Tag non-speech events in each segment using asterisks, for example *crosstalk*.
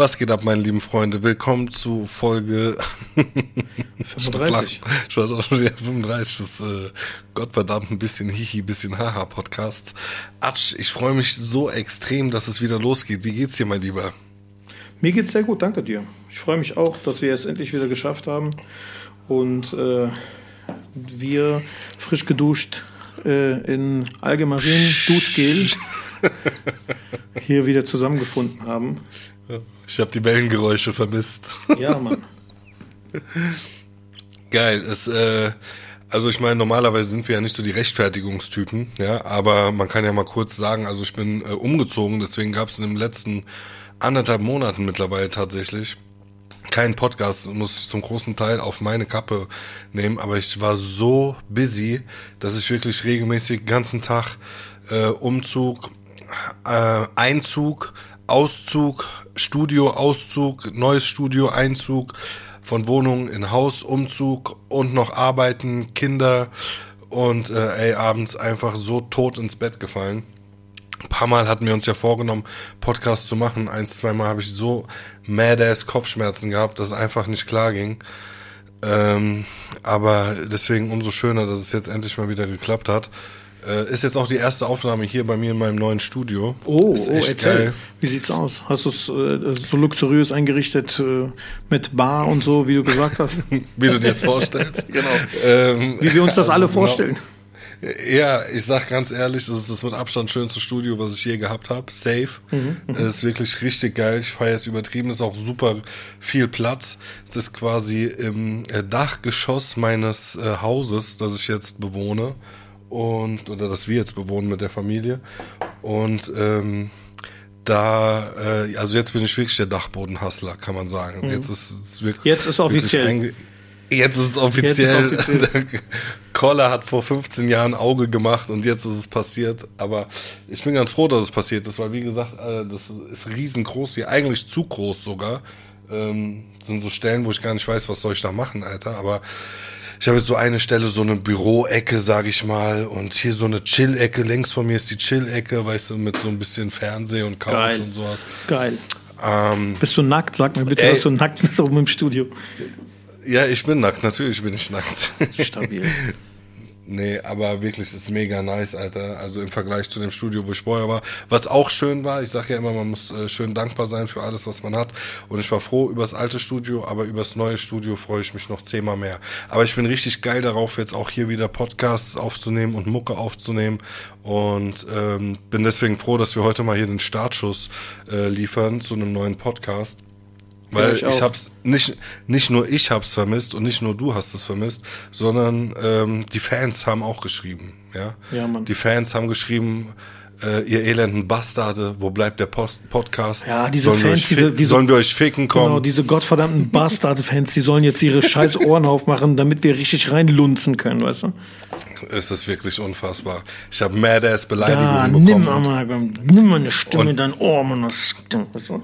Was geht ab, meine lieben Freunde? Willkommen zu Folge 35. *laughs* Ich weiß auch schon, ja, 35 des äh, Gottverdammt ein bisschen Hihi, bisschen Haha Podcasts. Atsch, ich freue mich so extrem, dass es wieder losgeht. Wie geht's dir, mein Lieber? Mir geht's sehr gut, danke dir. Ich freue mich auch, dass wir es endlich wieder geschafft haben und äh, wir frisch geduscht äh, in Allgemein Duschgel hier wieder zusammengefunden haben. Ich habe die Wellengeräusche vermisst. Ja, Mann. *laughs* Geil. Es, äh, also ich meine, normalerweise sind wir ja nicht so die Rechtfertigungstypen, ja, aber man kann ja mal kurz sagen, also ich bin äh, umgezogen, deswegen gab es in den letzten anderthalb Monaten mittlerweile tatsächlich keinen Podcast, muss ich zum großen Teil auf meine Kappe nehmen, aber ich war so busy, dass ich wirklich regelmäßig den ganzen Tag äh, Umzug, äh, Einzug, Auszug, Studio, Auszug, neues Studio, Einzug von Wohnung in Haus, Umzug und noch arbeiten, Kinder und äh, ey, abends einfach so tot ins Bett gefallen. Ein paar Mal hatten wir uns ja vorgenommen, Podcast zu machen. Eins, zweimal habe ich so madass Kopfschmerzen gehabt, dass es einfach nicht klar ging. Ähm, aber deswegen umso schöner, dass es jetzt endlich mal wieder geklappt hat. Äh, ist jetzt auch die erste Aufnahme hier bei mir in meinem neuen Studio. Oh, ist oh erzähl. Geil. Wie sieht's aus? Hast du es äh, so luxuriös eingerichtet äh, mit Bar und so, wie du gesagt hast? *laughs* wie du dir das vorstellst. genau. Ähm, wie wir uns das alle genau. vorstellen. Ja, ich sag ganz ehrlich, das ist das mit Abstand schönste Studio, was ich je gehabt habe. Safe. Mhm, es ist wirklich richtig geil. Ich feiere es übertrieben. Es ist auch super viel Platz. Es ist quasi im äh, Dachgeschoss meines äh, Hauses, das ich jetzt bewohne. Und, oder das wir jetzt bewohnen mit der Familie. Und ähm, da, äh, also jetzt bin ich wirklich der Dachbodenhassler, kann man sagen. Mhm. Jetzt ist es wirklich. Jetzt ist offiziell. Jetzt ist es offiziell. Ist *laughs* offiziell. Koller hat vor 15 Jahren Auge gemacht und jetzt ist es passiert. Aber ich bin ganz froh, dass es passiert ist, weil wie gesagt, äh, das ist riesengroß hier, eigentlich zu groß sogar. Ähm, sind so Stellen, wo ich gar nicht weiß, was soll ich da machen, Alter. Aber ich habe jetzt so eine Stelle, so eine Büroecke, sag ich mal, und hier so eine Chill-Ecke. Längs von mir ist die Chill-Ecke, weißt du, mit so ein bisschen Fernseh und Couch Geil. und sowas. Geil. Ähm, Bist du nackt? Sag mir bitte, Ey. dass du nackt bist oben im Studio. ja, ich bin nackt, natürlich bin ich nackt. Stabil. *laughs* Nee, aber wirklich ist mega nice, Alter. Also im Vergleich zu dem Studio, wo ich vorher war. Was auch schön war, ich sage ja immer, man muss äh, schön dankbar sein für alles, was man hat. Und ich war froh über das alte Studio, aber über das neue Studio freue ich mich noch zehnmal mehr. Aber ich bin richtig geil darauf, jetzt auch hier wieder Podcasts aufzunehmen und Mucke aufzunehmen. Und ähm, bin deswegen froh, dass wir heute mal hier den Startschuss äh, liefern zu einem neuen Podcast. Weil Ja, ich, ich hab's nicht nicht nur ich hab's vermisst und nicht nur du hast es vermisst, sondern ähm, die Fans haben auch geschrieben, ja. Ja, Mann. Die Fans haben geschrieben, äh, ihr elenden Bastarde, wo bleibt der Post Podcast? Ja, diese sollen Fans, diese- diese- sollen wir euch ficken kommen? Genau, diese gottverdammten Bastard-Fans, die sollen jetzt ihre scheiß Ohren aufmachen, damit wir richtig reinlunzen können, weißt du? es ist wirklich unfassbar. Ich habe Madass Beleidigungen Ja, nimm bekommen mal, nimm mal eine Stimme in dein Ohr, Mann. Weißt du?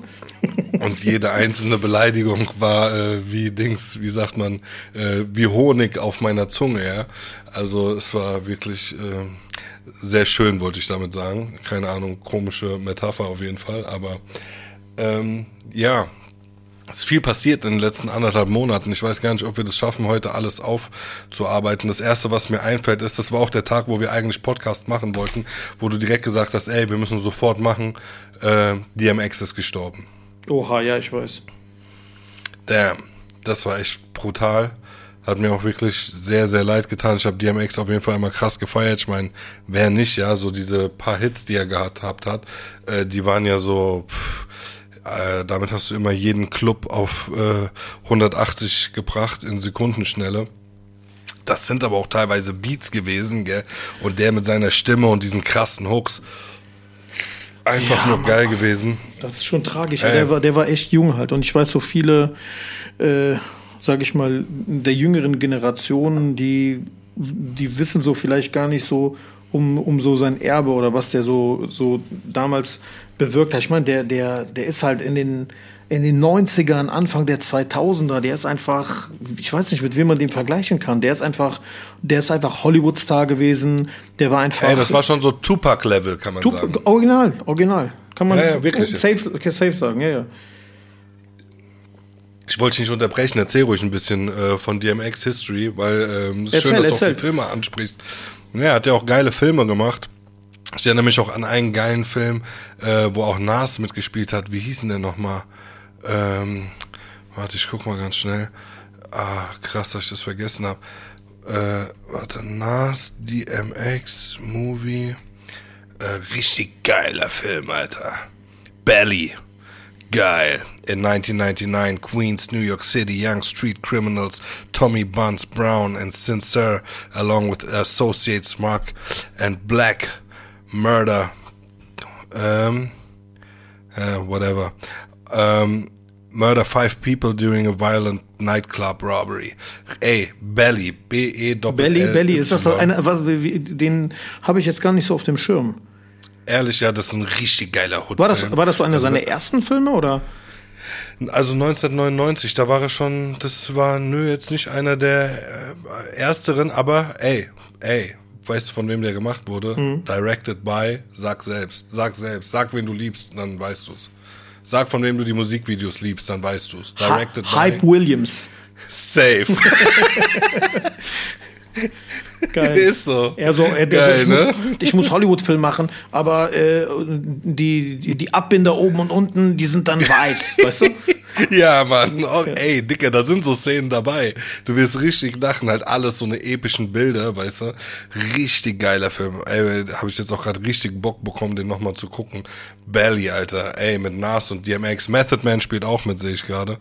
Und jede einzelne Beleidigung war äh, wie Dings, wie sagt man, äh, wie Honig auf meiner Zunge, ja. Also es war wirklich äh, sehr schön, wollte ich damit sagen. Keine Ahnung, komische Metapher auf jeden Fall, aber ähm, ja, es ist viel passiert in den letzten anderthalb Monaten. Ich weiß gar nicht, ob wir das schaffen, heute alles aufzuarbeiten. Das erste, was mir einfällt, ist, das war auch der Tag, wo wir eigentlich Podcast machen wollten, wo du direkt gesagt hast, ey, wir müssen sofort machen. Äh, DMX ist gestorben. Oha, ja, ich weiß. Damn, das war echt brutal. Hat mir auch wirklich sehr, sehr leid getan. Ich habe DMX auf jeden Fall immer krass gefeiert. Ich meine, wer nicht, ja, so diese paar Hits, die er gehabt hat, äh, die waren ja so, pff, äh, damit hast du immer jeden Club auf äh, 180 gebracht in Sekundenschnelle. Das sind aber auch teilweise Beats gewesen, gell? Und der mit seiner Stimme und diesen krassen Hooks. Einfach Ja, nur Mann. geil gewesen. Das ist schon tragisch. Ey. Der, war, der war echt jung halt. Und ich weiß so viele, äh, sag ich mal, der jüngeren Generationen, die, die wissen so vielleicht gar nicht so um, um so sein Erbe oder was der so, so damals bewirkt hat. Ich meine, der, der, der ist halt in den, in den 90ern, Anfang der 2000er, der ist einfach, ich weiß nicht, mit wem man den vergleichen kann. Der ist einfach, der ist einfach Hollywood-Star gewesen. Der war einfach. Ey, das war schon so Tupac-Level, kann man Tup- sagen. Original, original. Kann man Ja, ja, wirklich safe, okay, safe sagen, ja, ja. Ich wollte dich nicht unterbrechen, erzähl ruhig ein bisschen äh, von DMX History, weil ähm, es ist Erzähl, schön, dass du auch die Filme ansprichst. Ja, er hat ja auch geile Filme gemacht. Ich erinnere mich auch an einen geilen Film, äh, wo auch Nas mitgespielt hat. Wie hieß denn der nochmal? Ähm, warte, ich guck mal ganz schnell. Ah, krass, dass ich das vergessen habe. Äh, warte, Nas, DMX, Movie. Äh, richtig geiler Film, Alter. Belly. Geil. In 1999, Queens, New York City, young street criminals Tommy Buns Brown and Sincere, along with associates Mark and Black, murder, um, uh, whatever, um, murder five people during a violent nightclub robbery. Ey, Belly, B-E doppel Belly, Belly, ist das so eine, was, wie- den habe ich jetzt gar nicht so auf dem Schirm. Ehrlich, ja, das ist ein richtig geiler Hut. War das, war das so einer seiner ersten Filme oder? Also 1999, da war er schon, das war, nö, jetzt nicht einer der äh, ersteren, aber ey, ey, weißt du, von wem der gemacht wurde? Mhm. Directed by, sag selbst, sag selbst, sag, wen du liebst, dann weißt du's. Sag, von wem du die Musikvideos liebst, dann weißt du's. Directed Ha Hype by, Williams. safe. *laughs* Geil. Ist so. Er so, er, der Geil, ich, ne? muss, ich muss Hollywood-Film machen, aber äh, die, die, die Abbinder oben und unten, die sind dann weiß, weißt du? *laughs* Ja, Mann. *laughs* Oh, ey, Dicker, da sind so Szenen dabei. Du wirst richtig lachen. Halt alles so eine epischen Bilder, weißt du? Richtig geiler Film. Ey, habe ich jetzt auch gerade richtig Bock bekommen, den nochmal zu gucken. Belly, Alter. Ey, mit Nas und DMX. Method Man spielt auch mit, sehe ich gerade.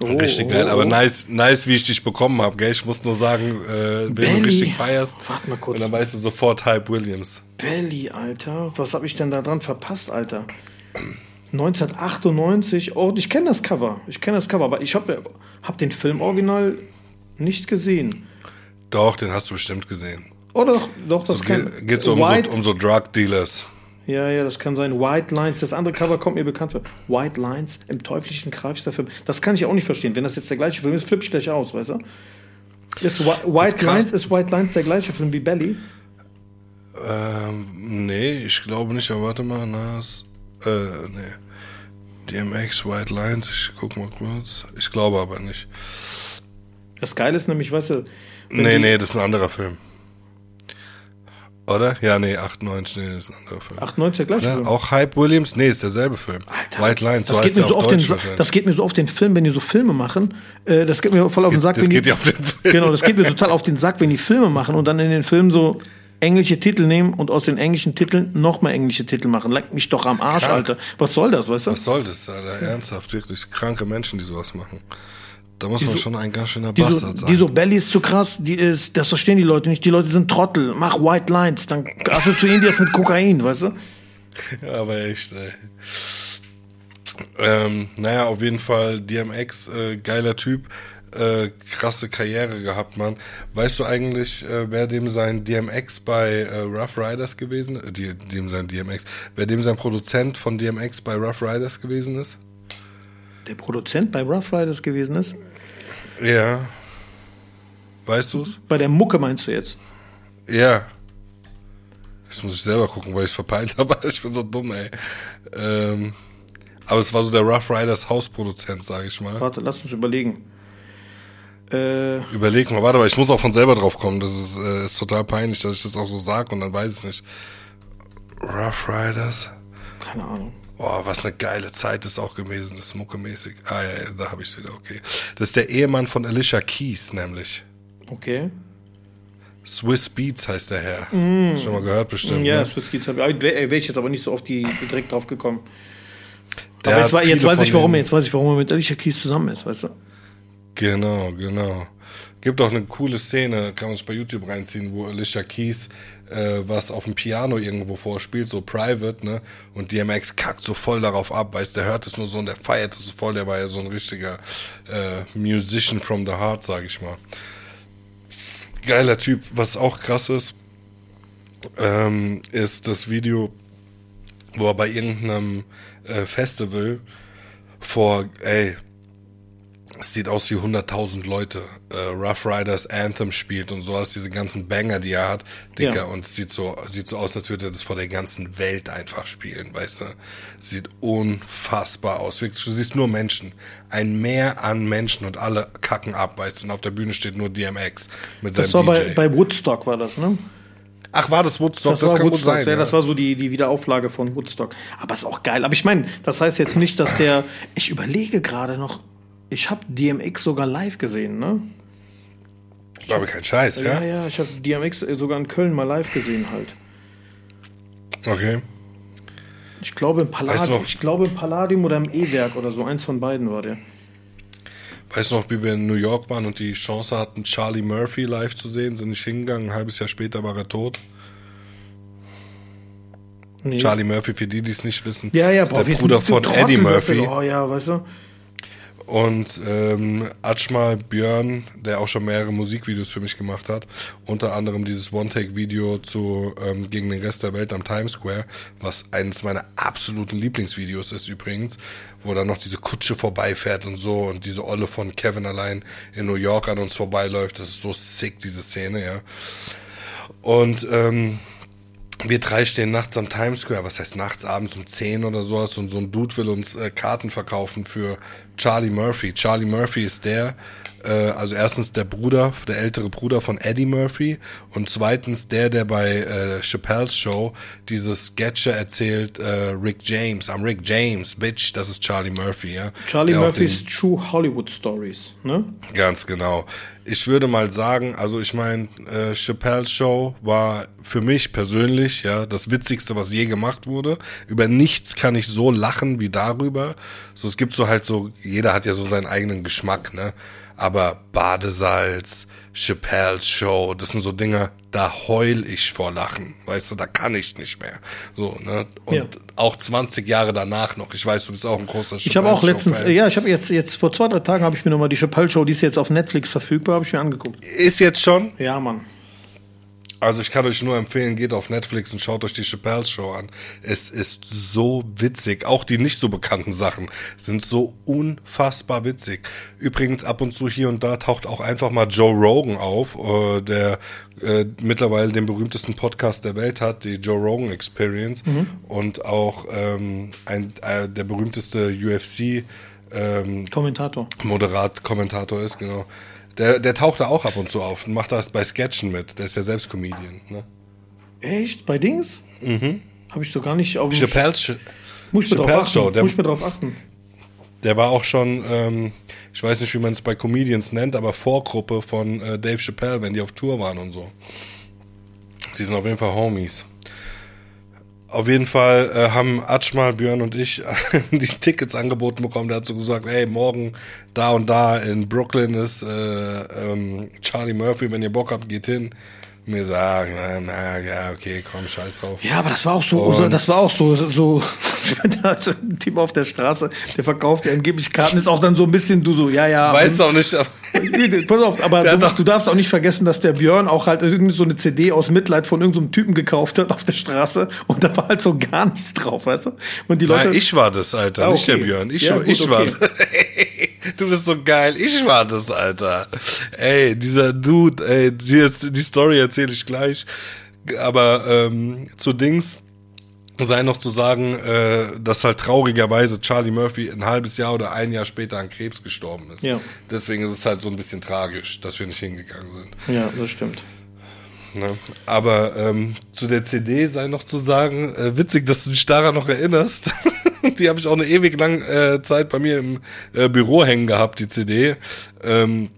Richtig Oh, geil. oh, Aber oh. nice, nice, wie ich dich bekommen habe, gell? Ich muss nur sagen, äh, wenn Belly. du richtig feierst. Warte mal kurz. Und dann weißt du sofort Hype Williams. Belly, Alter. Was habe ich denn da dran verpasst, Alter? 1998. Oh, ich kenne das Cover. Ich kenne das Cover, aber ich habe hab den Film original nicht gesehen. Doch, den hast du bestimmt gesehen. Oh, doch, doch, das So, kann. ge- geht's um so, um so Drug Dealers. Ja, ja, das kann sein. White Lines, das andere Cover kommt mir bekannt vor. White Lines im teuflischen Kreis der Film. Das kann ich auch nicht verstehen. Wenn das jetzt der gleiche Film ist, flippe ich gleich aus, weißt du? Ist Whi- White. Lines, ist White Lines der gleiche Film wie Belly? Ähm, nee, ich glaube nicht, aber warte mal, Nas. Äh, nee. DMX, White Lines, ich guck mal kurz. Ich glaube aber nicht. Das Geile ist nämlich, weißt du, Nee, nee, das ist ein anderer Film. Oder? Ja, nee, 98, nee, das ist ein anderer Film. 98 der gleiche? Film. Auch Hype Williams? Nee, ist derselbe Film. Alter, White Lines, so das, heißt geht mir so auf auf den, das geht mir so auf den Film, wenn die so Filme machen. Äh, das geht mir voll auf den geht- Sack. das wenn geht die, dir auf den *laughs* Film. Genau, das geht mir total auf den Sack, wenn die Filme machen und dann in den Filmen so englische Titel nehmen und aus den englischen Titeln nochmal englische Titel machen. Leck mich doch am Arsch, Krank. Alter. Was soll das, weißt du? Was soll das, Alter? Ernsthaft, wirklich. Kranke Menschen, die sowas machen. Da muss man so- schon ein ganz schöner Die so, Bastard sein. die so, Belly ist zu krass, die ist, das verstehen die Leute nicht. Die Leute sind Trottel. Mach White Lines, dann assoziieren die das mit Kokain, weißt du? *laughs* Aber echt, ey. Ähm, naja, auf jeden Fall DMX, äh, geiler Typ, äh, krasse Karriere gehabt, Mann. Weißt du eigentlich, äh, wer dem sein DMX bei äh, Rough Riders gewesen ist? Äh, dem sein DMX, wer dem sein Produzent von DMX bei Rough Riders gewesen ist? Der Produzent bei Rough Riders gewesen ist. Ja. Weißt du's? Bei der Mucke meinst du jetzt? Ja. Das muss ich selber gucken, weil ich es verpeilt *laughs* habe. Ich bin so dumm, ey. Ähm, aber es war so der Rough Riders Hausproduzent, sage ich mal. Warte, lass uns überlegen. Äh, Überleg mal, warte mal, ich muss auch von selber drauf kommen. Das ist, äh, ist total peinlich, dass ich das auch so sag und dann weiß ich es nicht. Rough Riders. keine Ahnung. Boah, was eine geile Zeit ist auch gewesen, das ist muckemäßig. Ah ja, ja da habe ich es wieder, okay. Das ist der Ehemann von Alicia Keys, nämlich. Okay. Swiss Beats heißt der Herr. Schon mal gehört bestimmt. Ja, ne? Swiss Kids habe ich. Wäre ich jetzt aber nicht so auf die direkt drauf gekommen. Der aber jetzt, jetzt weiß ich, warum, jetzt weiß ich, warum er mit Alicia Keys zusammen ist, weißt du? Genau, genau. Gibt auch eine coole Szene, kann man sich bei YouTube reinziehen, wo Alicia Keys äh, was auf dem Piano irgendwo vorspielt, so private, ne? Und DMX kackt so voll darauf ab, weißt der hört es nur so und der feiert es so voll, der war ja so ein richtiger äh, Musician from the heart, sag ich mal. Geiler Typ, was auch krass ist, ähm, ist das Video, wo er bei irgendeinem äh, Festival vor, ey, es sieht aus wie 100.000 Leute. Äh, Rough Riders Anthem spielt und sowas, diese ganzen Banger, die er hat, Dicker. Ja. Und es sieht so, sieht so aus, als würde er das vor der ganzen Welt einfach spielen, weißt du? Sieht unfassbar aus. Du siehst nur Menschen. Ein Meer an Menschen und alle kacken ab, weißt du? Und auf der Bühne steht nur DMX mit das seinem war DJ. Bei, bei Woodstock war das, ne? Ach, war das Woodstock? Das, das kann Woodstock, gut sein. Ja, das war so die, die Wiederauflage von Woodstock. Aber ist auch geil. Aber ich meine, das heißt jetzt nicht, dass der. Ich überlege gerade noch, ich habe DMX sogar live gesehen, ne? Ich glaube, kein Scheiß, ja? Ja, ja, ich habe DMX sogar in Köln mal live gesehen halt. Okay. Ich glaube im Palladium, weißt du ich glaube im Palladium oder im E-Werk oder so, eins von beiden war der. Weißt du noch, wie wir in New York waren und die Chance hatten, Charlie Murphy live zu sehen, sind nicht hingegangen, ein halbes Jahr später war er tot. Nee. Charlie Murphy, für die, die es nicht wissen, ja, ja, ist boah, der Bruder von Eddie Murphy. Oh ja, weißt du? Und ähm, Atschmal Björn, der auch schon mehrere Musikvideos für mich gemacht hat, unter anderem dieses One-Take-Video zu ähm, gegen den Rest der Welt am Times Square, was eines meiner absoluten Lieblingsvideos ist übrigens, wo dann noch diese Kutsche vorbeifährt und so und diese Olle von Kevin allein in New York an uns vorbeiläuft. Das ist so sick, diese Szene, ja. Und ähm, wir drei stehen nachts am Times Square, was heißt nachts, abends um 10 oder sowas und so ein Dude will uns äh, Karten verkaufen für Charlie Murphy. Charlie Murphy ist der, also erstens der Bruder, der ältere Bruder von Eddie Murphy und zweitens der, der bei äh, Chappelle's Show dieses Sketche erzählt, äh, Rick James, I'm Rick James, Bitch, das ist Charlie Murphy, ja. Charlie Murphy's True Hollywood Stories, ne? Ganz genau ich würde mal sagen, also ich meine, äh, Chappelle's Show war für mich persönlich ja das Witzigste, was je gemacht wurde. Über nichts kann ich so lachen wie darüber. So, es gibt so halt so, jeder hat ja so seinen eigenen Geschmack, ne? Aber Badesalz, Chappelle's Show, das sind so Dinge, da heul ich vor Lachen, weißt du, da kann ich nicht mehr. So, ne? Und ja. auch 20 Jahre danach noch. Ich weiß, du bist auch ein großer Chappelle Ich habe auch letztens, ja, ich habe jetzt, jetzt vor zwei, drei Tagen habe ich mir nochmal die Chappelle Show, die ist jetzt auf Netflix verfügbar, habe ich mir angeguckt. Ist jetzt schon? Ja, Mann. Also ich kann euch nur empfehlen, geht auf Netflix und schaut euch die Chappelle's Show an. Es ist so witzig. Auch die nicht so bekannten Sachen sind so unfassbar witzig. Übrigens ab und zu hier und da taucht auch einfach mal Joe Rogan auf, äh, der äh, mittlerweile den berühmtesten Podcast der Welt hat, die Joe Rogan Experience mhm. und auch ähm, ein, äh, der berühmteste UFC ähm, Kommentator. Moderat Kommentator ist, genau. Der, der taucht da auch ab und zu auf und macht das bei Sketchen mit. Der ist ja selbst Comedian. Ne? Echt? Bei Dings? Mhm. Habe ich doch gar nicht auf Chappelle's, Sch muss ich achten. Show. Der, muss ich mir drauf achten. Der war auch schon, ähm, ich weiß nicht, wie man es bei Comedians nennt, aber Vorgruppe von äh, Dave Chappelle, wenn die auf Tour waren und so. Die sind auf jeden Fall Homies. Auf jeden Fall äh, haben Atschmal, Björn und ich *laughs* die Tickets angeboten bekommen. Der hat so gesagt, hey, morgen da und da in Brooklyn ist äh, ähm, Charlie Murphy, wenn ihr Bock habt, geht hin mir sagen, na, ja, okay, komm, scheiß drauf. Ja, aber das war auch so, und das war auch so, so, *laughs* so ein Typ auf der Straße, der verkauft ja angeblich Karten, ist auch dann so ein bisschen, du so, ja, ja. Weißt du auch nicht. Aber *laughs* Pass auf, aber du, du, darfst auch nicht vergessen, dass der Björn auch halt irgendwie so eine CD aus Mitleid von irgendeinem so Typen gekauft hat auf der Straße und da war halt so gar nichts drauf, weißt du? Und die Leute. Nein, ich war das, Alter, ah, okay. nicht der Björn. Ich, ja, gut, ich war okay. das. *laughs* Du bist so geil. Ich war das, Alter. Ey, dieser Dude, ey, die, die Story erzähle ich gleich. Aber ähm, zu Dings sei noch zu sagen, äh, dass halt traurigerweise Charlie Murphy ein halbes Jahr oder ein Jahr später an Krebs gestorben ist. Ja. Deswegen ist es halt so ein bisschen tragisch, dass wir nicht hingegangen sind. Ja, das stimmt. Ne? Aber ähm, zu der CD sei noch zu sagen, äh, witzig, dass du dich daran noch erinnerst. *laughs* die habe ich auch eine ewig lange äh, Zeit bei mir im äh, Büro hängen gehabt, die CD. Ähm,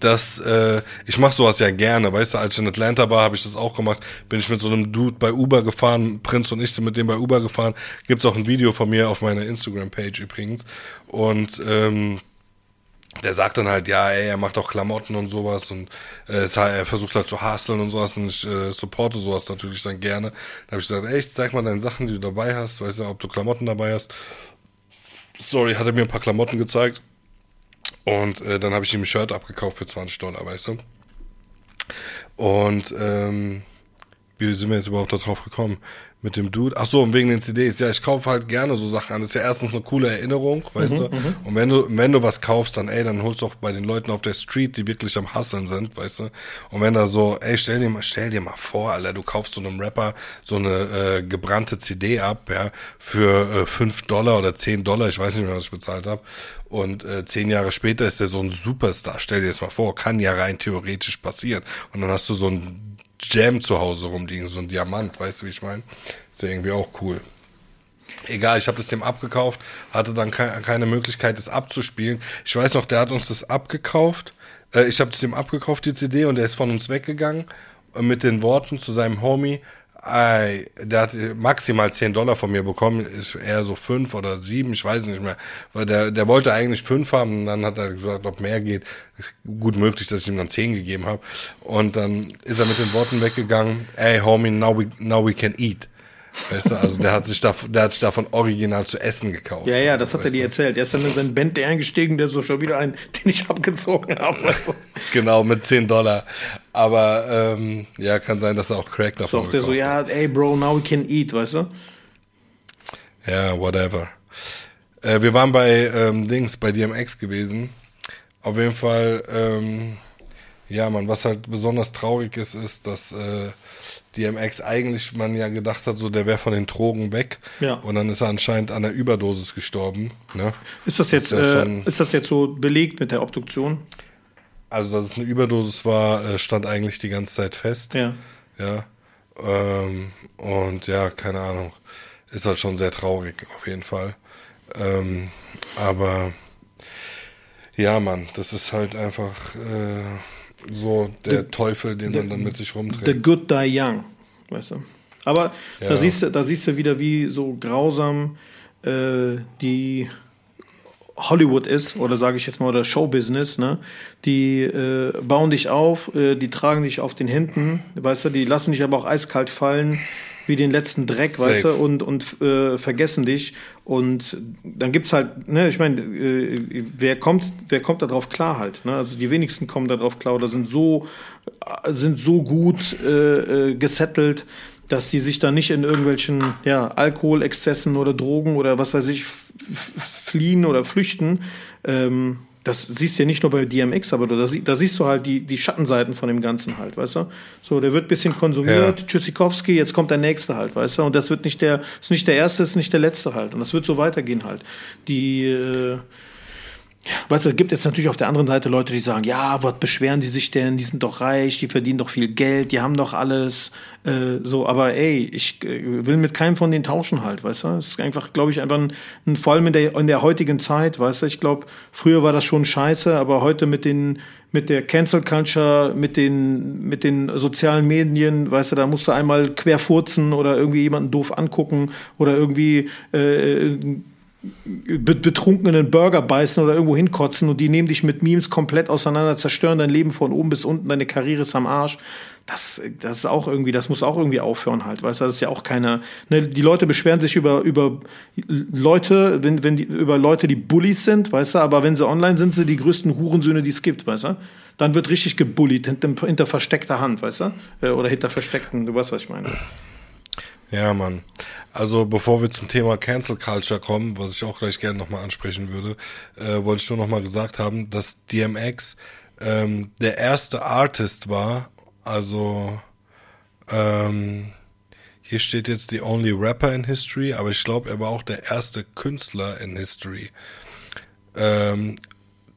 dass äh, ich mache sowas ja gerne, weißt du, als ich in Atlanta war, habe ich das auch gemacht. Bin ich mit so einem Dude bei Uber gefahren, Prinz und ich sind mit dem bei Uber gefahren. Gibt's auch ein Video von mir auf meiner Instagram-Page übrigens. Und ähm, der sagt dann halt, ja, ey, er macht auch Klamotten und sowas und äh, er versucht halt zu hustlen und sowas und ich äh, supporte sowas natürlich dann gerne. Da habe ich gesagt, ey, zeig mal deine Sachen, die du dabei hast, weißt du, ob du Klamotten dabei hast. Sorry, hat er mir ein paar Klamotten gezeigt und äh, dann habe ich ihm ein Shirt abgekauft für 20 Dollar, weißt du. Und ähm, wie sind wir jetzt überhaupt darauf gekommen? Mit dem Dude. Ach so, und wegen den CDs. Ja, ich kaufe halt gerne so Sachen an. Das ist ja erstens eine coole Erinnerung, weißt mhm, du. Mhm. Und wenn du, wenn du was kaufst, dann, ey, dann holst du auch bei den Leuten auf der Street, die wirklich am Hasseln sind, weißt du. Und wenn da so, ey, stell dir mal, stell dir mal vor, Alter, du kaufst so einem Rapper so eine äh, gebrannte CD ab, ja, für äh, 5 Dollar oder 10 Dollar, ich weiß nicht mehr, was ich bezahlt habe. Und äh, zehn Jahre später ist der so ein Superstar. Stell dir das mal vor, kann ja rein theoretisch passieren. Und dann hast du so ein Jam zu Hause rumliegen, so ein Diamant, weißt du, wie ich meine? Ist ja irgendwie auch cool. Egal, ich habe das dem abgekauft, hatte dann ke keine Möglichkeit, das abzuspielen. Ich weiß noch, der hat uns das abgekauft. Äh, ich habe das dem abgekauft, die CD, und er ist von uns weggegangen äh, mit den Worten zu seinem Homie, der hat maximal 10 Dollar von mir bekommen, ist eher so 5 oder 7, ich weiß nicht mehr. Weil der, der wollte eigentlich 5 haben und dann hat er gesagt, ob mehr geht. Gut möglich, dass ich ihm dann 10 gegeben habe. Und dann ist er mit den Worten weggegangen, ey homie, now we, now we can eat. Weißt du, also der hat sich da, der hat sich davon original zu essen gekauft. Ja, ja, das hat er dir erzählt. Er ist dann in seinen Bentley eingestiegen, der so schon wieder einen, den ich abgezogen habe. Also. *laughs* genau, mit 10 Dollar. Aber ähm, ja, kann sein, dass er auch Crack davon hat. der so, ja, ey Bro, now we can eat, weißt du? Ja, whatever. Äh, wir waren bei ähm, Dings, bei DMX gewesen. Auf jeden Fall, ähm, ja, man, was halt besonders traurig ist, ist, dass äh, DMX eigentlich man ja gedacht hat, so der wäre von den Drogen weg. Ja. Und dann ist er anscheinend an der Überdosis gestorben. Ne? Ist das jetzt, ist, ja äh, ist das jetzt so belegt mit der Obduktion? Also, dass es eine Überdosis war, äh, stand eigentlich die ganze Zeit fest. Ja. Ja. Ähm, und ja, keine Ahnung. Ist halt schon sehr traurig, auf jeden Fall. Ähm, aber ja, Mann, das ist halt einfach. Äh, so der the, Teufel, den the, man dann mit sich rumträgt. The good die young, weißt du. Aber ja. da, siehst du, da siehst du wieder, wie so grausam äh, die Hollywood ist, oder sage ich jetzt mal, oder Showbusiness, ne? Die äh, bauen dich auf, äh, die tragen dich auf den Händen, weißt du, die lassen dich aber auch eiskalt fallen wie den letzten Dreck, Safe. weißt du, und, und äh, vergessen dich. Und dann gibt's halt, ne, ich meine, äh, wer kommt, wer kommt darauf klar halt, ne? Also die wenigsten kommen darauf klar oder sind so, sind so gut äh, äh, gesettelt, dass die sich da nicht in irgendwelchen ja, Alkoholexzessen oder Drogen oder was weiß ich fliehen oder flüchten. Ähm, das siehst du ja nicht nur bei DMX, aber da, da, siehst du halt die, die Schattenseiten von dem Ganzen halt, weißt du? So, der wird ein bisschen konsumiert, ja. Tschüssikowski, jetzt kommt der nächste halt, weißt du? Und das wird nicht der, ist nicht der erste, ist nicht der letzte halt. Und das wird so weitergehen halt. Die, äh, Weißt du, es gibt jetzt natürlich auf der anderen Seite Leute, die sagen, ja, was beschweren die sich denn? Die sind doch reich, die verdienen doch viel Geld, die haben doch alles. Äh, so, aber ey, ich äh, will mit keinem von denen tauschen halt, weißt du? Es ist einfach, glaube ich, einfach ein, ein, vor allem in der, in der heutigen Zeit, weißt du? Ich glaube, früher war das schon scheiße, aber heute mit den, mit der Cancel Culture, mit den, mit den sozialen Medien, weißt du, da musst du einmal querfurzen oder irgendwie jemanden doof angucken oder irgendwie, äh, betrunkenen Burger beißen oder irgendwo hinkotzen und die nehmen dich mit Memes komplett auseinander, zerstören dein Leben von oben bis unten, deine Karriere ist am Arsch. Das, das ist auch irgendwie, das muss auch irgendwie aufhören halt, weißt du, das ist ja auch keine, ne, die Leute beschweren sich über, über Leute, wenn, wenn die, über Leute, die Bullies sind, weißt du, aber wenn sie online sind, sind sie die größten Hurensöhne, die es gibt, weißt du, dann wird richtig gebullied hinter, hinter versteckter Hand, weißt du, äh, oder hinter versteckten, du weißt, was ich meine. Ja, Mann. Also bevor wir zum Thema Cancel Culture kommen, was ich auch gleich gerne nochmal ansprechen würde, äh, wollte ich nur nochmal gesagt haben, dass DMX ähm, der erste Artist war, also ähm, hier steht jetzt the only rapper in history, aber ich glaube, er war auch der erste Künstler in history. Ähm,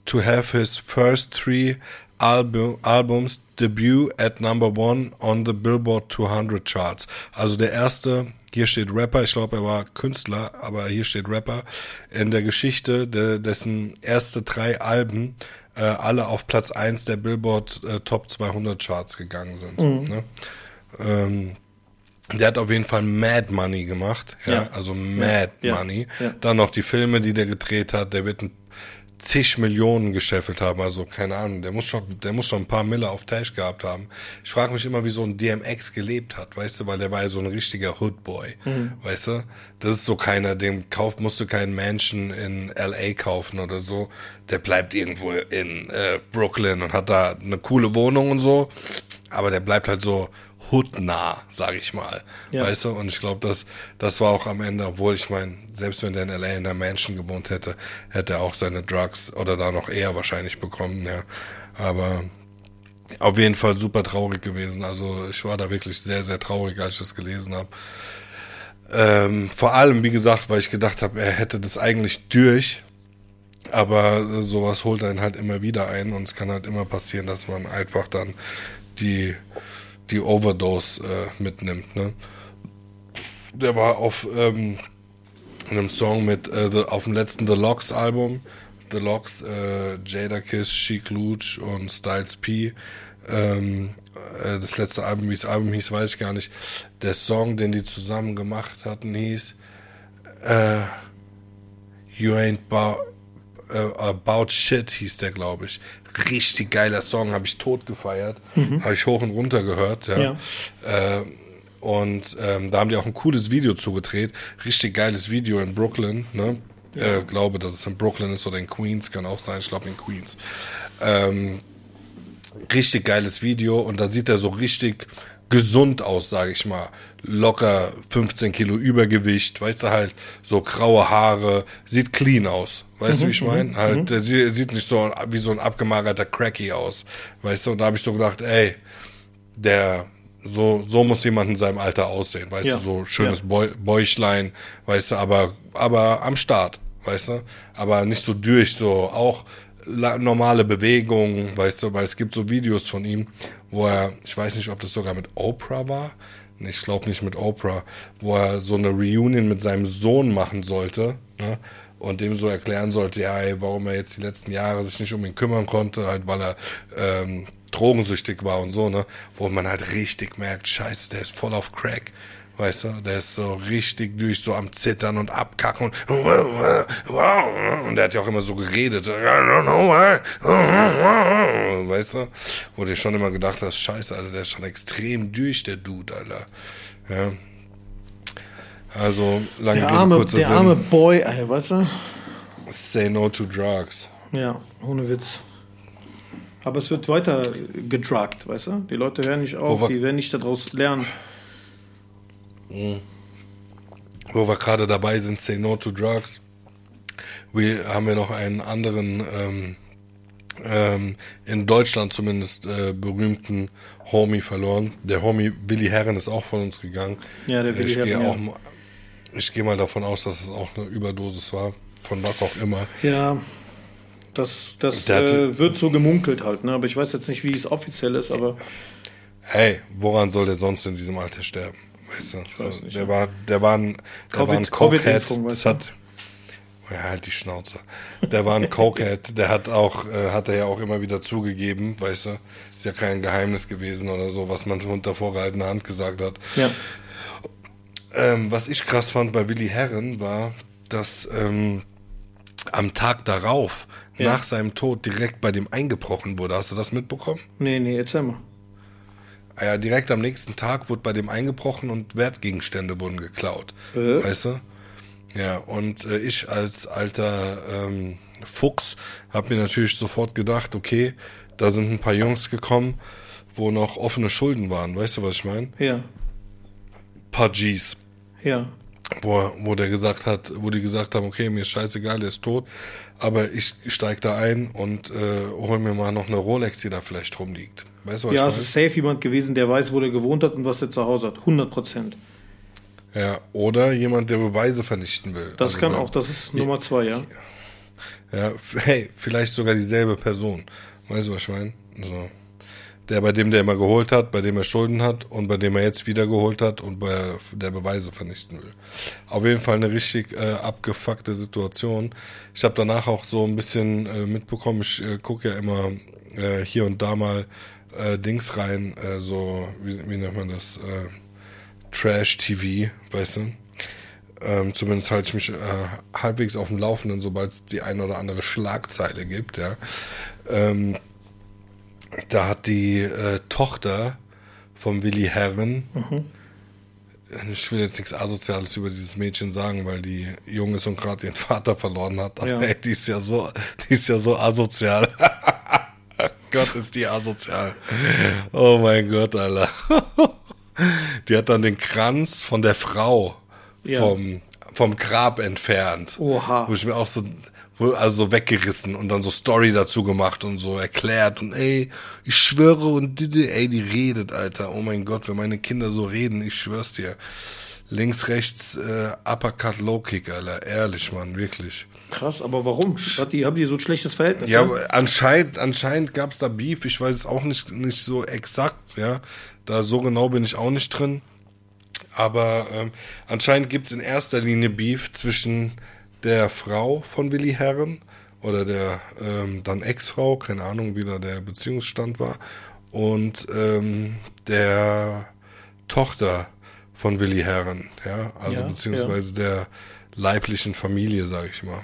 to have his first three album, albums debut at number one on the Billboard 200 charts. Also der erste, hier steht Rapper, ich glaube er war Künstler, aber hier steht Rapper, in der Geschichte, de, dessen erste drei Alben äh, alle auf Platz eins der Billboard äh, Top 200 Charts gegangen sind. Mhm. Ne? Ähm, der hat auf jeden Fall Mad Money gemacht, ja, ja. also Mad ja. Money. Ja. Dann noch die Filme, die der gedreht hat. Der wird ein zig Millionen gescheffelt haben. Also keine Ahnung, der muss schon, der muss schon ein paar Mille auf Tash gehabt haben. Ich frage mich immer, wie so ein DMX gelebt hat, weißt du, weil der war ja so ein richtiger Hoodboy, mhm. weißt du. Das ist so keiner, dem kauft, musst du keinen Menschen in LA kaufen oder so. Der bleibt irgendwo in äh, Brooklyn und hat da eine coole Wohnung und so. Aber der bleibt halt so hoodnah, sag ich mal. Ja. Weißt du? Und ich glaube, das, das war auch am Ende, obwohl ich meine, selbst wenn der in LA in der Mansion gewohnt hätte, hätte er auch seine Drugs oder da noch eher wahrscheinlich bekommen, ja. Aber auf jeden Fall super traurig gewesen. Also ich war da wirklich sehr, sehr traurig, als ich das gelesen habe. Ähm, vor allem, wie gesagt, weil ich gedacht habe, er hätte das eigentlich durch. Aber sowas holt einen halt immer wieder ein und es kann halt immer passieren, dass man einfach dann die, die Overdose äh, mitnimmt. Ne? Der war auf ähm, einem Song mit äh, the, auf dem letzten The Locks Album. The Locks, äh, Jada Kiss, Chic Luch und Styles P. Ähm, äh, das letzte Album, wie das Album hieß, weiß ich gar nicht. Der Song, den die zusammen gemacht hatten, hieß äh, You Ain't äh, About Shit, hieß der, glaube ich. Richtig geiler Song, habe ich tot gefeiert. Habe ich hoch und runter gehört. Ja. Ja. Äh, und ähm, da haben die auch ein cooles Video zugedreht. Richtig geiles Video in Brooklyn. Ne? Äh, glaube, dass es in Brooklyn ist oder in Queens, kann auch sein. Ich glaube in Queens. Ähm, richtig geiles Video und da sieht er so richtig gesund aus, sage ich mal. Locker 15 Kilo Übergewicht, weißt du halt, so graue Haare, sieht clean aus. Weißt du, wie ich meine? Halt, der sie- sieht nicht so wie so ein abgemagerter Cracky aus. Weißt du, und da habe ich so gedacht, ey, der so so muss jemand in seinem Alter aussehen, weißt Ja. du, so schönes Ja. Bäu Bäuchlein, weißt du, aber aber am Start, weißt du, aber nicht so durch, so auch normale Bewegungen, weißt du, weil es gibt so Videos von ihm, wo er, ich weiß nicht, ob das sogar mit Oprah war, ich glaube nicht mit Oprah, wo er so eine Reunion mit seinem Sohn machen sollte, ne? Und dem so erklären sollte, ja, ey, warum er jetzt die letzten Jahre sich nicht um ihn kümmern konnte, halt weil er ähm, drogensüchtig war und so, ne? Wo man halt richtig merkt, scheiße, der ist voll auf Crack. Weißt du, der ist so richtig durch, so am Zittern und abkacken und, und der hat ja auch immer so geredet. Weißt du? Wo du schon immer gedacht hast, scheiße, Alter, der ist schon extrem durch, der Dude, Alter. Ja. Also, lange Der Rede, arme, kurzer der Sinn. arme Boy, ey, weißt du? Say no to drugs. Ja, ohne Witz. Aber es wird weiter gedruckt, weißt du? Die Leute hören nicht auf, Wo die werden nicht daraus lernen. Wo wir gerade dabei sind, say no to drugs. Wir haben ja noch einen anderen, ähm, ähm, in Deutschland zumindest, äh, berühmten Homie verloren. Der Homie Willi Herren ist auch von uns gegangen. Ja, der Willi ich gehe Herren, auch, ja. Ich gehe mal davon aus, dass es auch eine Überdosis war. Von was auch immer. Ja, das, das Der hat- äh, wird so gemunkelt halt, ne? Aber ich weiß jetzt nicht, wie es offiziell ist, aber Hey, woran soll der sonst in diesem Alter sterben? Weißt du? weiß nicht, der, war, der war ein, der Covid- war ein Cokehead. Das hat. Ja, halt die Schnauze. Der war ein Cokehead. Der hat auch, äh, hat er ja auch immer wieder zugegeben, weißt du? Ist ja kein Geheimnis gewesen oder so, was man unter vorgehaltener Hand gesagt hat. ja. Ähm, was ich krass fand bei Willi Herren war, dass ähm, am Tag darauf, Ja. nach seinem Tod, direkt bei dem eingebrochen wurde. Hast du das mitbekommen? Nee, nee, erzähl mal. Ah Ja, direkt am nächsten Tag wurde bei dem eingebrochen und Wertgegenstände wurden geklaut. Äh? Weißt du? Ja, und äh, ich als alter ähm, Fuchs habe mir natürlich sofort gedacht, okay, da sind ein paar Jungs gekommen, wo noch offene Schulden waren. Weißt du, was ich meine? Ja, Paar Gs. ja. Wo, wo der gesagt hat, wo die gesagt haben, okay, mir ist scheißegal, der ist tot, aber ich steig da ein und äh, hol mir mal noch eine Rolex, die da vielleicht rumliegt. Weißt du, was Ja, es ist safe jemand gewesen, der weiß, wo der gewohnt hat und was der zu Hause hat. 100 Prozent. Ja, oder jemand, der Beweise vernichten will. Das Also, kann auch, das ist Nummer zwei, ja. Ja, *laughs* hey, vielleicht sogar dieselbe Person. Weißt du, was ich meine? So. Der, bei dem der immer geholt hat, bei dem er Schulden hat und bei dem er jetzt wieder geholt hat und bei der Beweise vernichten will. Auf jeden Fall eine richtig äh, abgefuckte Situation. Ich habe danach auch so ein bisschen äh, mitbekommen, ich äh, gucke ja immer äh, hier und da mal äh, Dings rein, äh, so, wie, wie nennt man das? Äh, Trash-TV, weißt du? Ähm, zumindest halte ich mich äh, halbwegs auf dem Laufenden, sobald es die ein oder andere Schlagzeile gibt, ja. Ähm, da hat die äh, Tochter vom Willi Herren, ich will jetzt nichts Asoziales über dieses Mädchen sagen, weil die jung ist und gerade ihren Vater verloren hat, aber Ja. ey, *laughs* die ist ja so, die ist ja so asozial. *laughs* Gott, ist die asozial. Oh mein Gott, Alter. *laughs* Die hat dann den Kranz von der Frau Ja. vom, vom Grab entfernt. Oha. Wo ich mir auch so, also so weggerissen und dann so Story dazu gemacht und so erklärt und ey, ich schwöre und ey, die redet, Alter. Oh mein Gott, wenn meine Kinder so reden, ich schwör's dir. Links, rechts, äh, Uppercut, Low Kick, Alter. Ehrlich, Mann, wirklich. Krass, aber warum? Hat die, haben die so ein schlechtes Verhältnis? Ja, aber anscheinend, anscheinend gab's da Beef. Ich weiß es auch nicht, nicht so exakt, ja. Da so genau bin ich auch nicht drin. Aber ähm, anscheinend gibt's in erster Linie Beef zwischen der Frau von Willi Herren oder der ähm, dann Ex-Frau, keine Ahnung, wie da der Beziehungsstand war, und ähm, der Tochter von Willi Herren, ja, also Ja, beziehungsweise der leiblichen Familie, sage ich mal.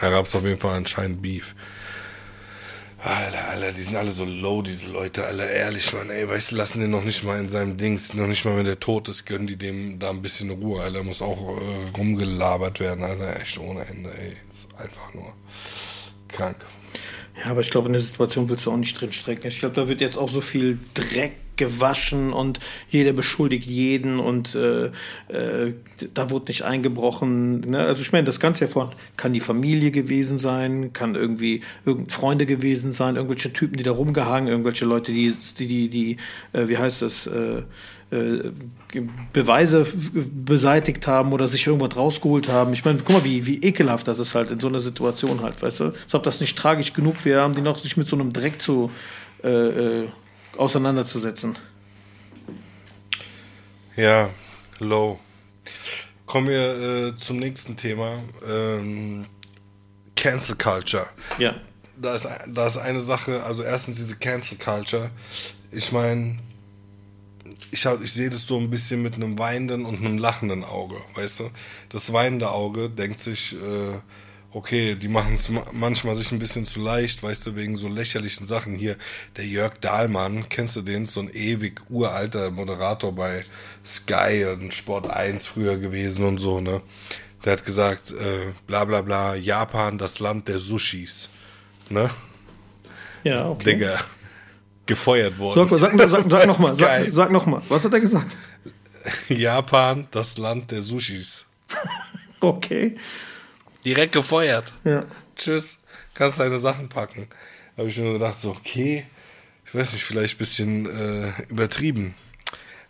Da gab es auf jeden Fall anscheinend Beef. Alter, Alter, die sind alle so low, diese Leute, Alter, ehrlich, Mann, ey, weißt du, lassen den noch nicht mal in seinem Dings, noch nicht mal, wenn der tot ist, gönnen die dem da ein bisschen Ruhe, Alter, muss auch äh, rumgelabert werden, Alter, echt ohne Ende, ey, ist einfach nur krank. Ja, aber ich glaube, in der Situation willst du auch nicht drin strecken. Ich glaube, da wird jetzt auch so viel Dreck gewaschen und jeder beschuldigt jeden und äh, äh, da wurde nicht eingebrochen. Ne? Also ich meine, das Ganze ja von kann die Familie gewesen sein, kann irgendwie irgend Freunde gewesen sein, irgendwelche Typen, die da rumgehangen, irgendwelche Leute, die die die, die äh, wie heißt das äh, Beweise f- beseitigt haben oder sich irgendwas rausgeholt haben. Ich meine, guck mal, wie, wie ekelhaft das ist halt in so einer Situation halt, weißt du? Als ob das nicht tragisch genug wäre, haben die noch sich mit so einem Dreck zu äh, äh, auseinanderzusetzen. Ja, low. Kommen wir äh, zum nächsten Thema, ähm, Cancel Culture. Ja. da ist, da ist eine Sache, also erstens diese Cancel Culture. Ich meine, ich, hab- ich sehe das so ein bisschen mit einem weinenden und einem lachenden Auge, weißt du? Das weinende Auge denkt sich, äh, okay, die machen es ma manchmal sich ein bisschen zu leicht, weißt du, wegen so lächerlichen Sachen. Hier, der Jörg Dahlmann, kennst du den? So ein ewig uralter Moderator bei Sky und Sport 1 früher gewesen und so, ne? Der hat gesagt, äh, bla bla bla, Japan, das Land der Sushis. Ne? Ja, okay. Digga, gefeuert worden. Sag, sag, *laughs* sag, sag nochmal, sag, sag nochmal. Was hat er gesagt? Japan, das Land der Sushis. *laughs* Okay. Direkt gefeuert. Ja. Tschüss, kannst deine Sachen packen. Habe ich mir gedacht, so, okay, ich weiß nicht, vielleicht ein bisschen äh, übertrieben.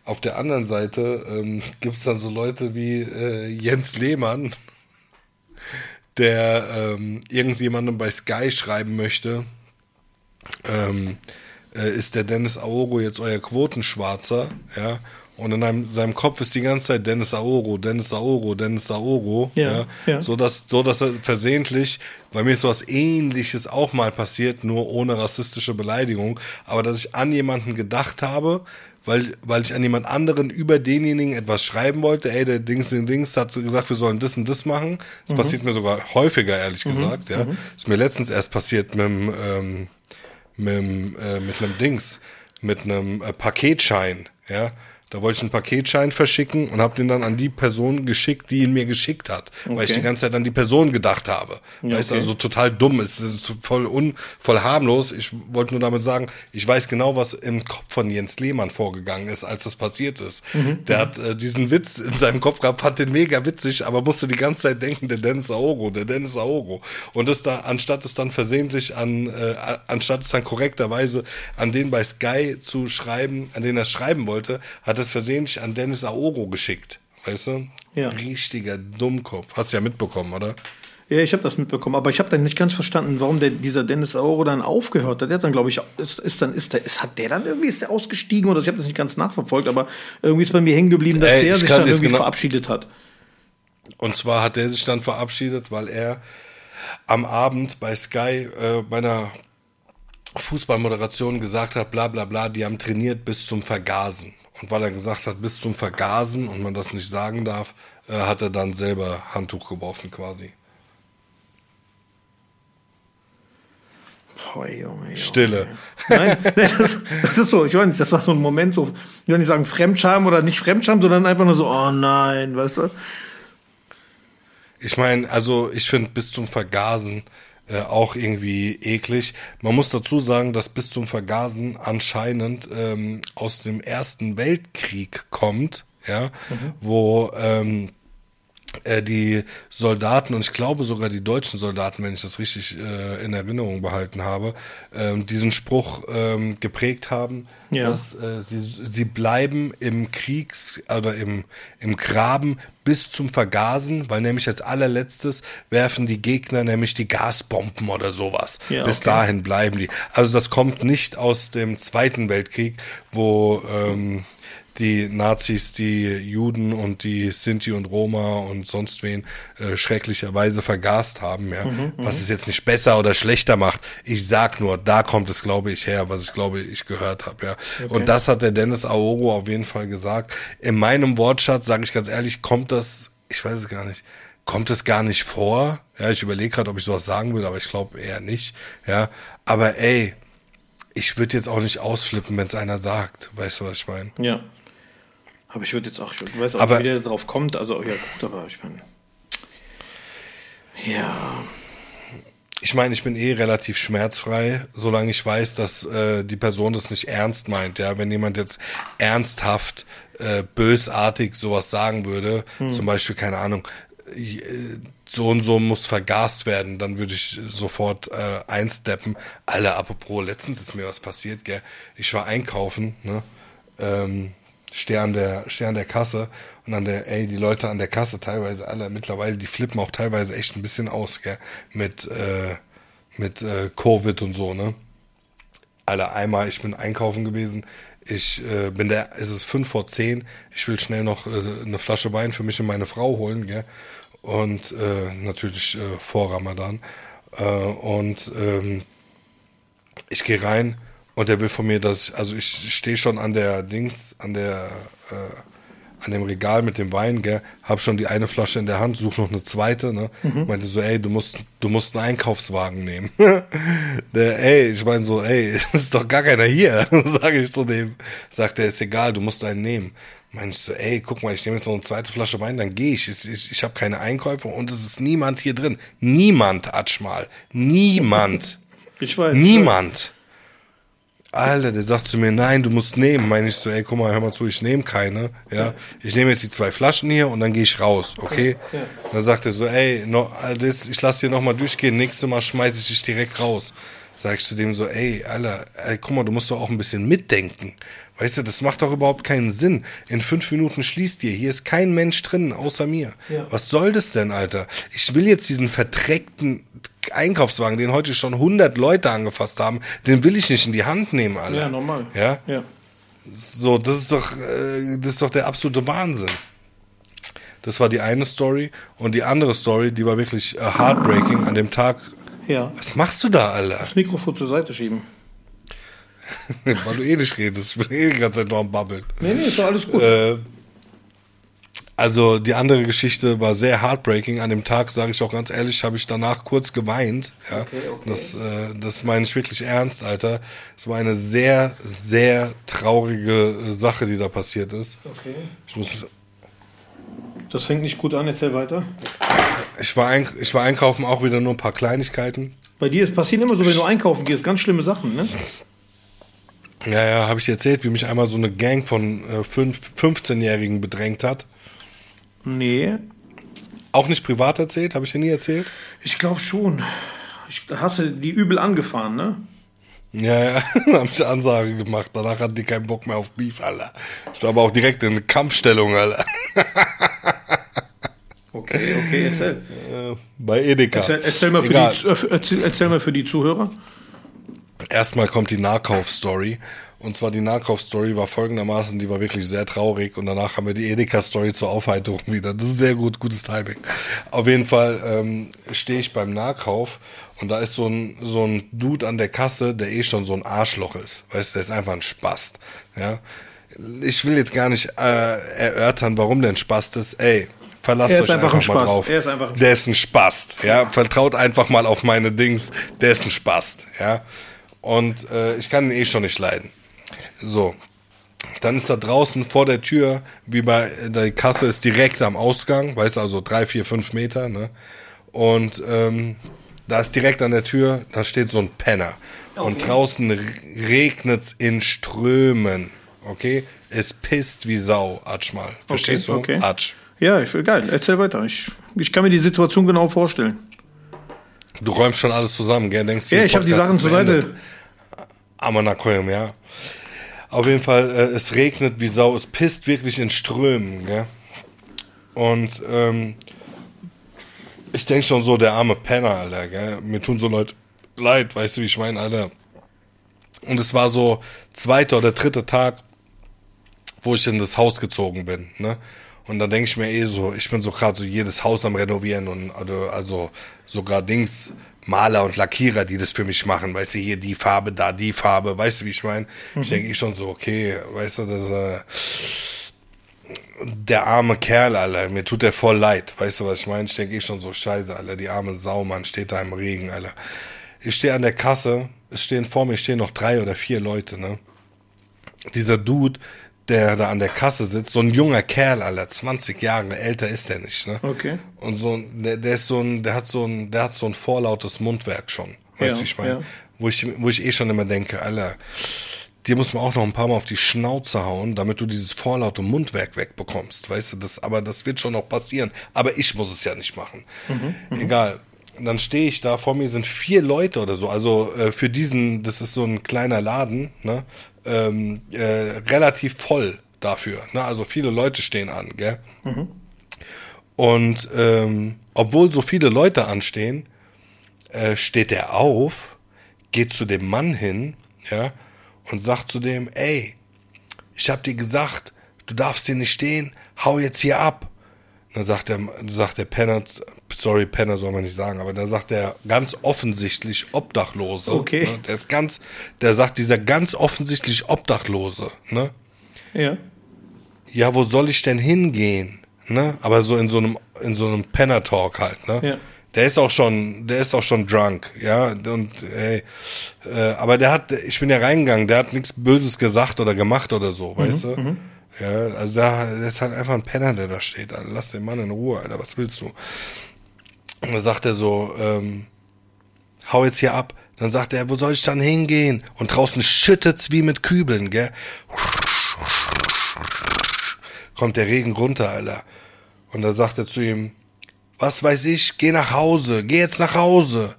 Auf der anderen Seite ähm, gibt es dann so Leute wie äh, Jens Lehmann, der ähm, irgendjemandem bei Sky schreiben möchte, ähm, äh, ist der Dennis Aoro jetzt euer Quotenschwarzer, ja? Und in einem, seinem Kopf ist die ganze Zeit Dennis Aoro, Dennis Aoro, Dennis Aoro, Ja, ja. So dass, so dass er versehentlich, bei mir ist sowas ähnliches auch mal passiert, nur ohne rassistische Beleidigung, aber dass ich an jemanden gedacht habe, weil, weil ich an jemand anderen über denjenigen etwas schreiben wollte, ey, der Dings, den Dings hat gesagt, wir sollen das und das machen. Das Mhm. passiert mir sogar häufiger, ehrlich gesagt, ja. Ist mir letztens erst passiert mit dem, ähm, mit, äh, mit einem Dings, mit einem äh, Paketschein, ja. Da wollte ich einen Paketschein verschicken und habe den dann an die Person geschickt, die ihn mir geschickt hat, weil ich Okay. die ganze Zeit an die Person gedacht habe. Ja, weißt okay. also total dumm, es ist voll un, voll harmlos. Ich wollte nur damit sagen, ich weiß genau, was im Kopf von Jens Lehmann vorgegangen ist, als das passiert ist. Mhm. Der hat äh, diesen Witz in seinem Kopf gehabt, fand den mega witzig, aber musste die ganze Zeit denken, der Dennis Aoro, der Dennis Aoro. Und das da, anstatt es dann versehentlich an, äh, anstatt es dann korrekterweise an den bei Sky zu schreiben, an den er schreiben wollte, hat es versehentlich an Dennis Aoro geschickt. Weißt du? Ja. Richtiger Dummkopf. Hast du ja mitbekommen, oder? Ja, ich habe das mitbekommen, aber ich habe dann nicht ganz verstanden, warum der, dieser Dennis Auro dann aufgehört hat. Der hat dann, glaube ich, ist, ist dann, ist der, ist, hat der dann irgendwie, ist der ausgestiegen oder ich habe das nicht ganz nachverfolgt, aber irgendwie ist bei mir hängen geblieben, dass Ey, der ich sich dann irgendwie genau- verabschiedet hat. Und zwar hat er sich dann verabschiedet, weil er am Abend bei Sky äh, bei einer Fußballmoderation gesagt hat, bla bla bla, die haben trainiert bis zum Vergasen. Und weil er gesagt hat, bis zum Vergasen und man das nicht sagen darf, äh, hat er dann selber Handtuch geworfen quasi. Boah, Junge, Junge. Stille. Nein, *laughs* das, das ist so, ich weiß nicht, das war so ein Moment, so, ich will nicht sagen Fremdscham oder nicht Fremdscham, sondern einfach nur so, oh nein, weißt du? Ich meine, also ich finde bis zum Vergasen äh, auch irgendwie eklig. Man muss dazu sagen, dass bis zum Vergasen anscheinend ähm, aus dem Ersten Weltkrieg kommt, ja, mhm. wo ähm, äh, die Soldaten und ich glaube sogar die deutschen Soldaten, wenn ich das richtig äh, in Erinnerung behalten habe, ähm, diesen Spruch ähm, geprägt haben, ja. dass äh, sie, sie bleiben im Kriegs- oder im, im Graben bis zum Vergasen, weil nämlich als allerletztes werfen die Gegner nämlich die Gasbomben oder sowas. Ja, bis okay. dahin bleiben die. Also das kommt nicht aus dem Zweiten Weltkrieg, wo ähm, die Nazis die Juden und die Sinti und Roma und sonst wen äh, schrecklicherweise vergast haben, ja. Mhm, was es jetzt nicht besser oder schlechter macht. Ich sag nur, da kommt es, glaube ich, her, was ich glaube, ich gehört habe, ja. Okay. Und das hat der Dennis Aogo auf jeden Fall gesagt. In meinem Wortschatz, sage ich ganz ehrlich, kommt das, ich weiß es gar nicht, kommt es gar nicht vor. Ja, ich überlege gerade, ob ich sowas sagen will, aber ich glaube eher nicht. Ja, aber ey, ich würde jetzt auch nicht ausflippen, wenn es einer sagt. Weißt du, was ich meine? Ja. Aber ich würde jetzt auch, ich weiß auch aber, nicht, wie der darauf kommt. Also, ja, gut, aber ich meine. Ja. Ich meine, ich bin eh relativ schmerzfrei, solange ich weiß, dass äh, die Person das nicht ernst meint. Ja, wenn jemand jetzt ernsthaft, äh, bösartig sowas sagen würde, hm. zum Beispiel, keine Ahnung, äh, so und so muss vergast werden, dann würde ich sofort äh, einsteppen. Alle, apropos, letztens ist mir was passiert, gell? Ich war einkaufen, ne? Ähm, Stern der, Stern der Kasse. Und dann der, ey, die Leute an der Kasse teilweise alle mittlerweile, die flippen auch teilweise echt ein bisschen aus, gell, mit, äh, mit äh, Covid und so, ne? Alle einmal, ich bin einkaufen gewesen, ich äh, bin der, es ist fünf vor zehn, ich will schnell noch äh, eine Flasche Wein für mich und meine Frau holen, gell? Und äh, natürlich äh, vor Ramadan. Und ähm, ich gehe rein, und der will von mir, dass ich, also ich stehe schon an der Dings, an der, äh, an dem Regal mit dem Wein, gell, hab schon die eine Flasche in der Hand, suche noch eine zweite, ne? Mhm. Meinte so, ey, du musst, du musst einen Einkaufswagen nehmen. *laughs* der, ey, ich meine so, ey, *laughs* es ist doch gar keiner hier, *laughs* sage ich zu dem. Sagt er, ist egal, du musst einen nehmen. Meinst so, ey, guck mal, ich nehme jetzt noch eine zweite Flasche Wein, dann gehe ich. Ich, ich, ich habe keine Einkäufe und es ist niemand hier drin. Niemand, Atschmal. Niemand. Ich weiß. Niemand. Alter, der sagt zu mir, nein, du musst nehmen. Meine ich so, ey, guck mal, hör mal zu, ich nehme keine. Ja, ich nehme jetzt die zwei Flaschen hier und dann gehe ich raus, okay? Ja. Dann sagt er so, ey, no, das, ich lass dir nochmal durchgehen, nächstes Mal schmeiße ich dich direkt raus. Sag ich zu dem so, ey, Alter, ey, guck mal, du musst doch auch ein bisschen mitdenken. Weißt du, das macht doch überhaupt keinen Sinn. In fünf Minuten schließt ihr. Hier ist kein Mensch drin, außer mir. Ja. Was soll das denn, Alter? Ich will jetzt diesen verdreckten Einkaufswagen, den heute schon 100 Leute angefasst haben, den will ich nicht in die Hand nehmen, Alter. Ja, normal. Ja? Ja. So, das ist doch, äh, das ist doch der absolute Wahnsinn. Das war die eine Story. Und die andere Story, die war wirklich äh, heartbreaking an dem Tag. Ja. Was machst du da, Alter? Das Mikrofon zur Seite schieben. *laughs* Weil du eh nicht redest. Ich bin eh die ganze Zeit noch am Babbeln. Nee, nee, ist doch alles gut. Äh, also die andere Geschichte war sehr heartbreaking. An dem Tag, sage ich auch ganz ehrlich, habe ich danach kurz geweint. Ja, okay, okay. Das, äh, das meine ich wirklich ernst, Alter. Es war eine sehr, sehr traurige äh, Sache, die da passiert ist. Okay. Ich muss. Das fängt nicht gut an. Erzähl weiter. Ich war, ein, ich war einkaufen auch wieder nur ein paar Kleinigkeiten. Bei dir ist passiert immer so, wenn du einkaufen gehst, ganz schlimme Sachen, ne? Ja, ja, habe ich dir erzählt, wie mich einmal so eine Gang von äh, 15-Jährigen bedrängt hat. Nee. Auch nicht privat erzählt? Habe ich dir nie erzählt? Ich glaube schon. Ich, hast du die übel angefahren, ne? Ja, ja, *laughs* habe ich Ansage gemacht. Danach hatten die keinen Bock mehr auf Beef, Alter. Ich war aber auch direkt in Kampfstellung, Alter. *laughs* Okay, okay, erzähl. Äh, bei Edeka. Erzähl, erzähl mal, für die, äh, erzähl, erzähl mal für die Zuhörer. Erstmal kommt die Nahkaufstory. Und zwar die Nahkaufstory war folgendermaßen, die war wirklich sehr traurig und danach haben wir die Edeka-Story zur Aufheiterung wieder. Das ist sehr gut, gutes Timing. Auf jeden Fall ähm, stehe ich beim Nahkauf und da ist so ein, so ein Dude an der Kasse, der eh schon so ein Arschloch ist. Weißt du, der ist einfach ein Spast. Ja? Ich will jetzt gar nicht äh, erörtern, warum der ein Spast ist. Ey, verlasst euch einfach, einfach mal drauf. Er ist einfach ein der ist ein Spast. Ja? Vertraut einfach mal auf meine Dings. Der ist ein Spast. Ja? Und äh, ich kann ihn eh schon nicht leiden. So. Dann ist da draußen vor der Tür, wie bei der Kasse ist direkt am Ausgang, weißt du, also drei, vier, fünf Meter, ne? Und ähm, da ist direkt an der Tür, da steht so ein Penner. Okay. Und draußen regnet's in Strömen. Okay? Es pisst wie Sau, Atsch mal. Verstehst okay, du? Okay. Atsch. Ja, ich will geil. Erzähl weiter. Ich, ich kann mir die Situation genau vorstellen. Du räumst schon alles zusammen, gell? Denkst ja, ich habe die Sachen zur Seite. Amanakoyim, ja. Auf jeden Fall, äh, es regnet wie Sau, es pisst wirklich in Strömen, gell? Und ähm, ich denke schon so, der arme Penner, Alter, gell? Mir tun so Leute leid, weißt du, wie ich meine, Alter. Und es war so zweiter oder dritter Tag, wo ich in das Haus gezogen bin, ne? Und dann denke ich mir eh so, ich bin so gerade so jedes Haus am Renovieren und also, also sogar Dings, Maler und Lackierer, die das für mich machen, weißt du, hier die Farbe, da die Farbe, weißt du, wie ich meine? Mhm. Ich denke ich schon so, okay, weißt du, das äh, der arme Kerl, Alter, mir tut der voll leid, weißt du, was ich meine? Ich denke ich schon so, scheiße, Alter, die arme Sau, Mann, steht da im Regen, Alter. Ich stehe an der Kasse, es stehen vor mir stehen noch drei oder vier Leute, ne? Dieser Dude, der da an der Kasse sitzt, so ein junger Kerl, Alter, 20 Jahre älter ist der nicht, ne? Okay. Und so der, der ist so ein, der hat so ein, der hat so ein vorlautes Mundwerk schon. Weißt du, ja, wie ich meine? Ja. Wo ich, wo ich eh schon immer denke, Alter, dir muss man auch noch ein paar Mal auf die Schnauze hauen, damit du dieses vorlaute Mundwerk wegbekommst. Weißt du, das, aber das wird schon noch passieren. Aber ich muss es ja nicht machen. Mhm, mhm. Egal. dann stehe ich da, vor mir sind vier Leute oder so. Also äh, für diesen, das ist so ein kleiner Laden, ne? Ähm, äh, relativ voll dafür. Ne? Also viele Leute stehen an, gell? Mhm. Und ähm, obwohl so viele Leute anstehen, äh, steht er auf, geht zu dem Mann hin, ja, und sagt zu dem, ey, ich hab dir gesagt, du darfst hier nicht stehen, hau jetzt hier ab. Dann sagt der, sagt der Penner, sorry, Penner soll man nicht sagen, aber da sagt der ganz offensichtlich Obdachlose. Okay. Ne, der ist ganz, der sagt dieser ganz offensichtlich Obdachlose, ne? Ja. Ja, wo soll ich denn hingehen? Ne? Aber so in so einem, in so einem Penner-Talk halt, ne? Ja. Der ist auch schon, der ist auch schon drunk, ja. Und hey, äh, aber der hat, ich bin ja reingegangen, der hat nichts Böses gesagt oder gemacht oder so, mhm, weißt du? Mhm. Ja, also da, der ist halt einfach ein Penner, der da steht. Alter. Lass den Mann in Ruhe, Alter, was willst du? Und dann sagt er so, ähm, hau jetzt hier ab. Dann sagt er, wo soll ich dann hingehen? Und draußen schüttet's wie mit Kübeln, gell? Kommt der Regen runter, Alter. Und da sagt er zu ihm, was weiß ich, geh nach Hause, geh jetzt nach Hause.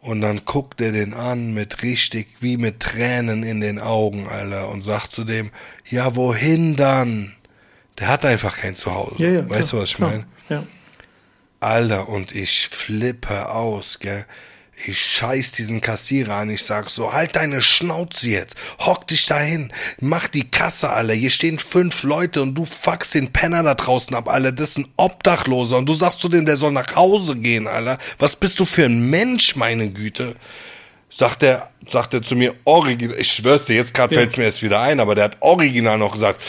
Und dann guckt er den an mit richtig, wie mit Tränen in den Augen, Alter, und sagt zu dem, ja, wohin dann? Der hat einfach kein Zuhause. Ja, ja, weißt klar, du, was ich meine? Ja. Alter, und ich flippe aus, gell. Ich scheiß diesen Kassierer an, ich sag so, halt deine Schnauze jetzt, hock dich dahin, mach die Kasse, Alter, hier stehen fünf Leute und du fuckst den Penner da draußen ab, Alter, das ist ein Obdachloser und du sagst zu dem, der soll nach Hause gehen, Alter, was bist du für ein Mensch, meine Güte? Sagt er, sagt er zu mir, original, ich schwör's dir, jetzt gerade ja. fällt's mir erst wieder ein, aber der hat original noch gesagt,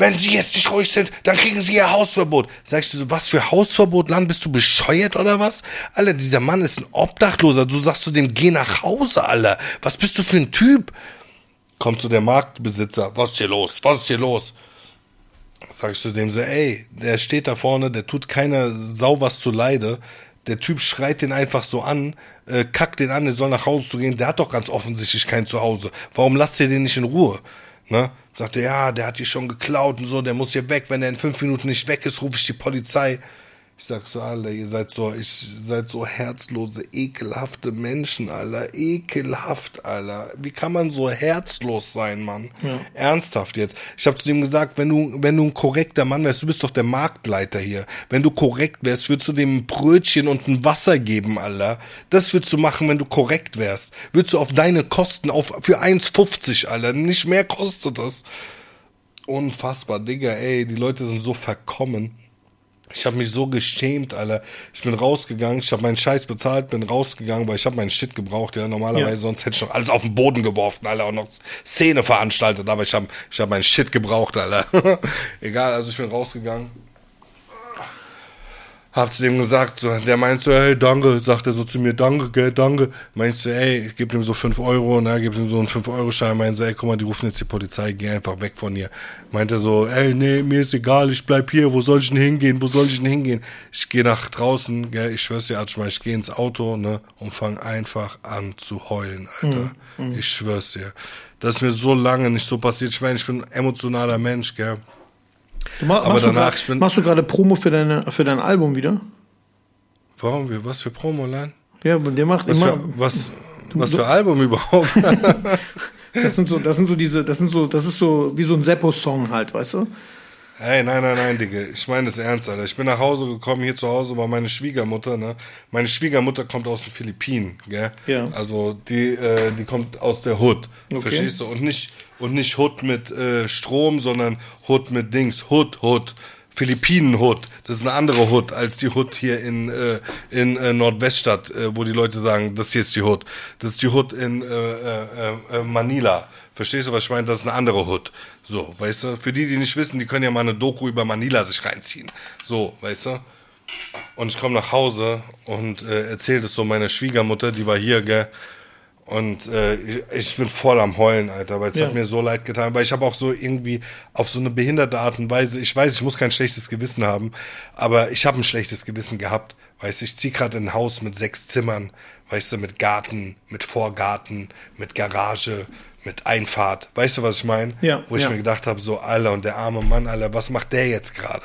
wenn Sie jetzt nicht ruhig sind, dann kriegen Sie Ihr Hausverbot. Sagst du so, was für Hausverbot, Land? Bist du bescheuert oder was? Alter, dieser Mann ist ein Obdachloser. Du sagst zu dem, geh nach Hause, Alter. Was bist du für ein Typ? Kommt zu der Marktbesitzer. Was ist hier los? Was ist hier los? Sagst du dem so, ey, der steht da vorne, der tut keiner Sau was zu Leide. Der Typ schreit den einfach so an, äh, kackt den an, der soll nach Hause zu gehen. Der hat doch ganz offensichtlich kein Zuhause. Warum lasst ihr den nicht in Ruhe? Ne? Sagte, ja, der hat die schon geklaut und so, der muss hier weg. Wenn er in fünf Minuten nicht weg ist, rufe ich die Polizei. Ich sag so, Alter, ihr seid so, ich seid so herzlose, ekelhafte Menschen, Alter. Ekelhaft, Alter. Wie kann man so herzlos sein, Mann? Ja. Ernsthaft jetzt. Ich habe zu ihm gesagt, wenn du, wenn du ein korrekter Mann wärst, du bist doch der Marktleiter hier. Wenn du korrekt wärst, würdest du dem ein Brötchen und ein Wasser geben, Alter. Das würdest du machen, wenn du korrekt wärst. Würdest du auf deine Kosten auf, für 1,50, Alter. Nicht mehr kostet das. Unfassbar, Digga, ey, die Leute sind so verkommen. Ich habe mich so geschämt, Alter. Ich bin rausgegangen, ich habe meinen Scheiß bezahlt, bin rausgegangen, weil ich habe meinen Shit gebraucht, ja. Normalerweise, ja. sonst hätte ich noch alles auf den Boden geworfen, Alter, und noch Szene veranstaltet, aber ich habe ich hab meinen Shit gebraucht, Alter. *laughs* Egal, also ich bin rausgegangen. Hab zu dem gesagt, so, der meint so, hey, danke, sagt er so zu mir, danke, gell, danke. Meinst du, ey, ich gebe ihm so 5 Euro, ne, gib ihm so einen 5-Euro-Schein, meint so, ey, guck mal, die rufen jetzt die Polizei, geh einfach weg von hier. Meint er so, ey, nee, mir ist egal, ich bleib hier, wo soll ich denn hingehen, wo soll ich denn hingehen? Ich gehe nach draußen, gell, ich schwör's dir, Atschma, ich gehe ins Auto, ne, und fang einfach an zu heulen, Alter. Mhm. Ich schwör's dir. Das ist mir so lange nicht so passiert. Ich meine, ich bin ein emotionaler Mensch, gell. Du ma Aber machst danach, du grad, machst du gerade Promo für, deine, für dein Album wieder? Warum? Was für Promo, Lan? Ja, der macht was immer. Für, was, was für Album überhaupt? *laughs* das sind so, das sind so diese, das sind so, das ist so wie so ein Seppo-Song halt, weißt du? Hey, nein, nein, nein, Digga. Ich meine das ernst, Alter. Ich bin nach Hause gekommen, hier zu Hause war meine Schwiegermutter, ne? Meine Schwiegermutter kommt aus den Philippinen, gell? Ja. Also die, äh, die kommt aus der Hood. Okay. Verstehst du? Und nicht, und nicht Hood mit äh, Strom, sondern Hood mit Dings. Hood, Hood. Philippinen-Hood. Das ist eine andere Hood als die Hood hier in, äh, in äh, Nordweststadt, äh, wo die Leute sagen, das hier ist die Hood. Das ist die Hood in äh, äh, äh, Manila. Verstehst du, was ich meine? Das ist eine andere Hood. So, weißt du? Für die, die nicht wissen, die können ja mal eine Doku über Manila sich reinziehen. So, weißt du? Und ich komme nach Hause und äh, erzähle das so meiner Schwiegermutter, die war hier, gell? Und äh, ich bin voll am Heulen, Alter, weil es ja. hat mir so leid getan. Weil ich habe auch so irgendwie auf so eine behinderte Art und Weise, ich weiß, ich muss kein schlechtes Gewissen haben, aber ich habe ein schlechtes Gewissen gehabt. Weißt du, ich ziehe gerade in ein Haus mit sechs Zimmern, weißt du, mit Garten, mit Vorgarten, mit Garage, mit Einfahrt. Weißt du, was ich meine? Ja. Wo ich ja. mir gedacht habe, so, Alter, und der arme Mann, Alter, was macht der jetzt gerade?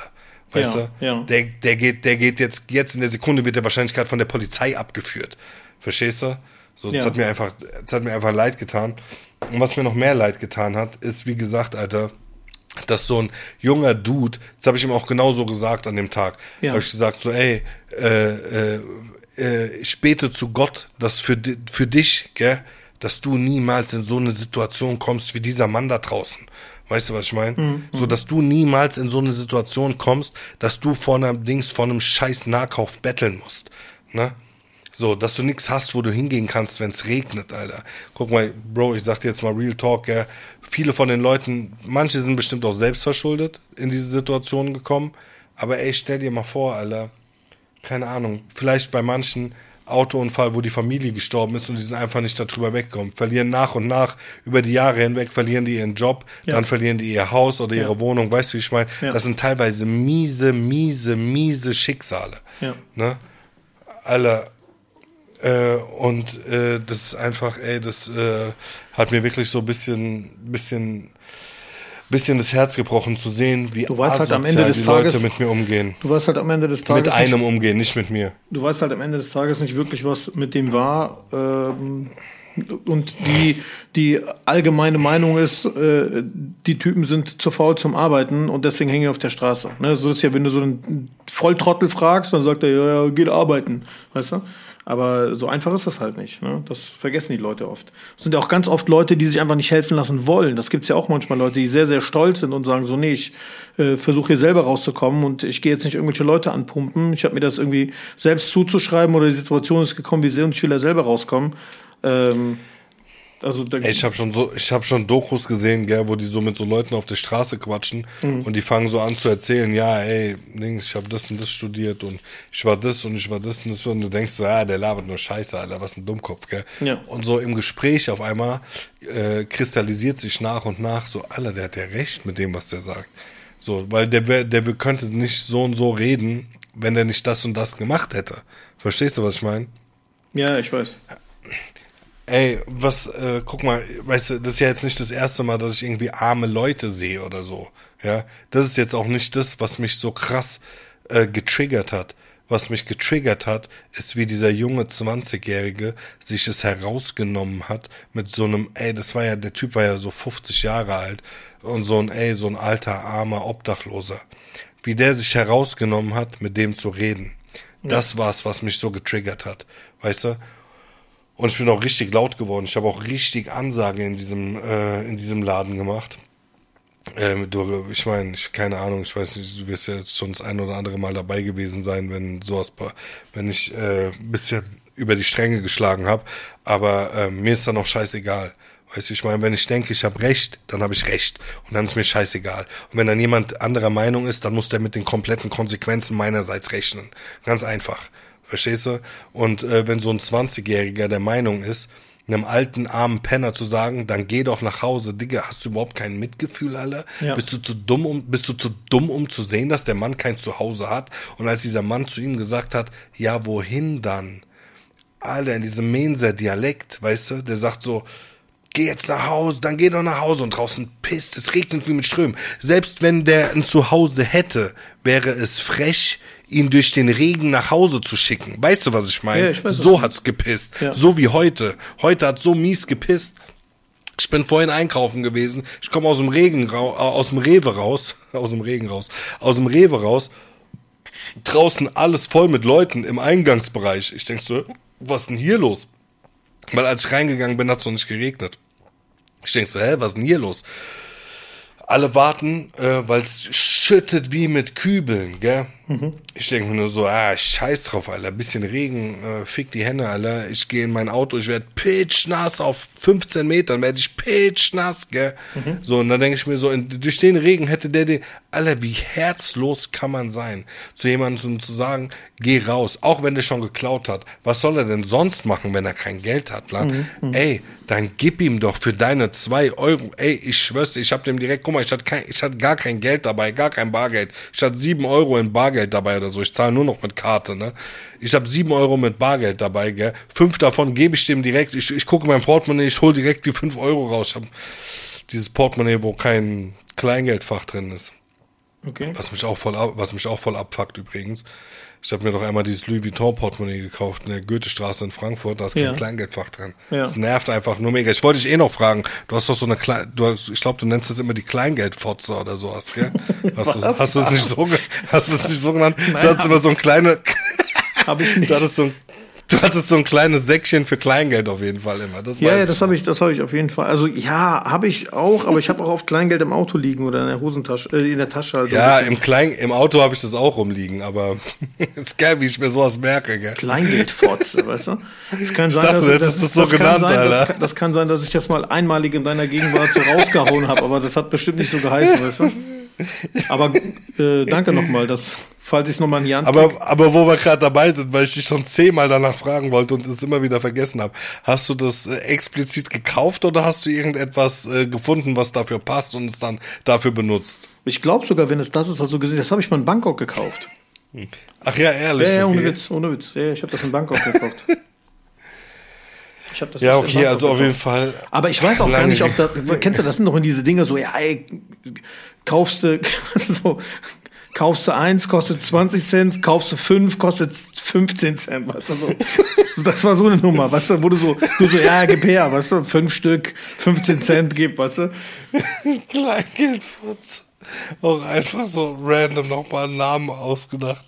Weißt ja, du? Ja. Der, der geht, der geht jetzt, jetzt in der Sekunde wird der wahrscheinlich gerade von der Polizei abgeführt. Verstehst du? So, das ja. hat mir einfach, das hat mir einfach leid getan. Und was mir noch mehr leid getan hat, ist, wie gesagt, Alter, dass so ein junger Dude, das habe ich ihm auch genauso gesagt an dem Tag, ja. habe ich gesagt, so, ey, äh, äh, äh, ich bete zu Gott, dass für, für dich, gell, dass du niemals in so eine Situation kommst wie dieser Mann da draußen. Weißt du, was ich meine? Mhm. So, dass du niemals in so eine Situation kommst, dass du vor einem Dings, vor einem scheiß Nahkauf betteln musst. Ne? So, dass du nichts hast, wo du hingehen kannst, wenn es regnet, Alter. Guck mal, Bro, ich sag dir jetzt mal Real Talk, ja. Viele von den Leuten, manche sind bestimmt auch selbst verschuldet in diese Situation gekommen. Aber ey, stell dir mal vor, Alter. Keine Ahnung, vielleicht bei manchen Autounfall, wo die Familie gestorben ist und die sind einfach nicht darüber weggekommen. Verlieren nach und nach über die Jahre hinweg, verlieren die ihren Job, ja. dann verlieren die ihr Haus oder ihre ja. Wohnung. Weißt du, wie ich meine? Ja. Das sind teilweise miese, miese, miese Schicksale. Ne? Alle. Äh, und äh, das ist einfach, ey, das äh, hat mir wirklich so ein bisschen, bisschen bisschen das Herz gebrochen zu sehen, wie du weißt halt am Ende des die Tages, Leute mit mir umgehen. Du weißt halt am Ende des Tages. Mit einem nicht, umgehen, nicht mit mir. Du weißt halt am Ende des Tages nicht wirklich, was mit dem war. Ähm, und die, die allgemeine Meinung ist, äh, die Typen sind zu faul zum Arbeiten und deswegen hängen die auf der Straße. Ne? So ist ja, wenn du so einen Volltrottel fragst, dann sagt er, ja, ja, geht arbeiten. Weißt du? Aber so einfach ist das halt nicht. Ne? Das vergessen die Leute oft. Es sind ja auch ganz oft Leute, die sich einfach nicht helfen lassen wollen. Das gibt's ja auch manchmal Leute, die sehr, sehr stolz sind und sagen so, nee, ich äh, versuche hier selber rauszukommen und ich gehe jetzt nicht irgendwelche Leute anpumpen. Ich habe mir das irgendwie selbst zuzuschreiben oder die Situation ist gekommen, wie sie und ich will da selber rauskommen. Ähm, also Ey, ich habe schon so, ich habe schon Dokus gesehen, gell, wo die so mit so Leuten auf der Straße quatschen mhm. und die fangen so an zu erzählen, ja, ey, ich habe das und das studiert und ich war das und ich war das und das und du denkst so, ja, der labert nur Scheiße, Alter, was ein Dummkopf, gell. Ja. Und so im Gespräch auf einmal äh, kristallisiert sich nach und nach so, Alter, der hat ja recht mit dem, was der sagt. So, weil der, der könnte nicht so und so reden, wenn der nicht das und das gemacht hätte. Verstehst du, was ich meine? Ja, ich weiß. Ey, was, äh, guck mal, weißt du, das ist ja jetzt nicht das erste Mal, dass ich irgendwie arme Leute sehe oder so. Ja, das ist jetzt auch nicht das, was mich so krass äh, getriggert hat. Was mich getriggert hat, ist, wie dieser junge 20-Jährige sich es herausgenommen hat mit so einem, ey, das war ja, der Typ war ja so 50 Jahre alt und so ein, ey, so ein alter, armer Obdachloser. Wie der sich herausgenommen hat, mit dem zu reden. Ja. Das war's, was mich so getriggert hat. Weißt du? Und ich bin auch richtig laut geworden. Ich habe auch richtig Ansagen in diesem, äh, in diesem Laden gemacht. Ähm, du, ich meine, ich, keine Ahnung, ich weiß nicht, du wirst ja schon das ein oder andere Mal dabei gewesen sein, wenn sowas, wenn ich äh, ein bisschen über die Stränge geschlagen habe. Aber äh, mir ist dann auch scheißegal. Weißt du, ich meine, wenn ich denke, ich habe recht, dann habe ich recht. Und dann ist mir scheißegal. Und wenn dann jemand anderer Meinung ist, dann muss der mit den kompletten Konsequenzen meinerseits rechnen. Ganz einfach. Verstehst du? Und äh, wenn so ein 20-Jähriger der Meinung ist, einem alten, armen Penner zu sagen, dann geh doch nach Hause. Digga, hast du überhaupt kein Mitgefühl, Alter? Ja. Bist du zu dumm, um, bist du zu dumm, um zu sehen, dass der Mann kein Zuhause hat? Und als dieser Mann zu ihm gesagt hat, ja, wohin dann? Alter, in diesem Menser Dialekt, weißt du, der sagt so, geh jetzt nach Hause, dann geh doch nach Hause und draußen pisst, es regnet wie mit Strömen. Selbst wenn der ein Zuhause hätte, wäre es frech, ihn durch den Regen nach Hause zu schicken. Weißt du, was ich meine? Ja, so hat's gepisst. Ja. So wie heute. Heute hat so mies gepisst. Ich bin vorhin einkaufen gewesen. Ich komme aus dem Regen äh, aus dem Rewe raus, *laughs* aus dem Regen raus, aus dem Rewe raus. Draußen alles voll mit Leuten im Eingangsbereich. Ich denk so, was ist denn hier los? Weil als ich reingegangen bin, hat's noch nicht geregnet. Ich denk so, hä, was ist denn hier los? Alle warten, äh, weil es schüttet wie mit Kübeln, gell? Mhm. Ich denke mir nur so, ah, scheiß drauf, Alter. Bisschen Regen, äh, fick die Hände, Alter. Ich gehe in mein Auto, ich werde pitchnass auf 15 Metern, werde ich pitchnass, gell? Mhm. So, und dann denke ich mir so, in, durch den Regen hätte der den, Alter, wie herzlos kann man sein, zu jemandem zu sagen, geh raus, auch wenn der schon geklaut hat. Was soll er denn sonst machen, wenn er kein Geld hat, mhm. mhm. Ey, dann gib ihm doch für deine zwei Euro, ey, ich schwör's dir, ich hab dem direkt, guck mal, ich hatte, kein, ich hatte gar kein Geld dabei, gar kein Bargeld. Ich hatte sieben Euro in Bargeld Bargeld dabei oder so. Ich zahle nur noch mit Karte, ne? Ich habe sieben Euro mit Bargeld dabei, gell? Fünf davon gebe ich dem direkt. Ich, ich gucke mein Portemonnaie, ich hole direkt die fünf Euro raus. Ich habe dieses Portemonnaie, wo kein Kleingeldfach drin ist. Okay. Was mich auch voll, was mich auch voll abfuckt übrigens. Ich habe mir doch einmal dieses Louis Vuitton Portemonnaie gekauft in der Goethestraße in Frankfurt. Da ist kein ja. Kleingeldfach drin. Ja. Das nervt einfach nur mega. Ich wollte dich eh noch fragen. Du hast doch so eine kleine, du hast, ich glaube, du nennst das immer die Kleingeldfotze oder sowas, gell? *laughs* Hast, du, hast du es nicht so, hast du es nicht so genannt? Nein, du hast immer so ein kleine, habe ich nicht. *laughs* Du hattest so ein *laughs* Du hattest so ein kleines Säckchen für Kleingeld auf jeden Fall immer. Das ja, ja, das habe ich, das habe ich auf jeden Fall. Also ja, habe ich auch, aber ich habe auch oft Kleingeld im Auto liegen oder in der Hosentasche, äh, in der Tasche. Also ja, im Klein, im Auto habe ich das auch rumliegen, aber *laughs* ist geil, wie ich mir sowas merke, gell? Kleingeldfotze, *laughs* weißt du? Das kann sein, ich dachte, dass, das, das, das, so genannt, sein, Alter. Das, das, kann sein, dass ich das mal einmalig in deiner Gegenwart so rausgehauen habe, aber das hat bestimmt nicht so geheißen, weißt du? Aber äh, danke nochmal, dass, falls ich es nochmal in die Hand aber, aber wo wir gerade dabei sind, weil ich dich schon zehnmal danach fragen wollte und es immer wieder vergessen habe, hast du das äh, explizit gekauft oder hast du irgendetwas äh, gefunden, was dafür passt und es dann dafür benutzt? Ich glaube sogar, wenn es das ist, was du gesehen hast, habe ich mal in Bangkok gekauft. Ach ja, ehrlich. Ja, ja ohne okay. Witz, ohne Witz. Ja, ich habe das in Bangkok gekauft. *laughs* Ich das ja, okay, also auf jeden Fall. Aber ich weiß auch gar nicht, ob da, kennst du, das sind doch in diese Dinge so, ja, ey, kaufst du, *laughs* so, kaufst du eins, kostet 20 Cent, kaufst du fünf, kostet 15 Cent, weißt du, so. Das war so eine Nummer, weißt du, wo du so, du so, ja, gib her, weißt du, fünf Stück, 15 Cent gib, weißt du. *laughs* Kleingeldfutz. Auch einfach so random nochmal einen Namen ausgedacht.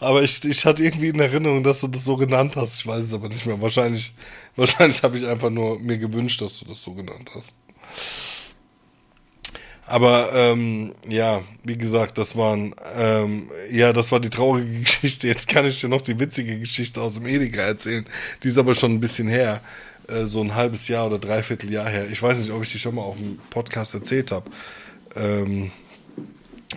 Aber ich, ich hatte irgendwie in Erinnerung, dass du das so genannt hast. Ich weiß es aber nicht mehr. Wahrscheinlich, wahrscheinlich habe ich einfach nur mir gewünscht, dass du das so genannt hast. Aber ähm, ja, wie gesagt, das waren ähm, ja, das war die traurige *laughs* Geschichte. Jetzt kann ich dir noch die witzige Geschichte aus dem Edeka erzählen. Die ist aber schon ein bisschen her, äh, so ein halbes Jahr oder dreiviertel Jahr her. Ich weiß nicht, ob ich die schon mal auf dem Podcast erzählt habe, ähm,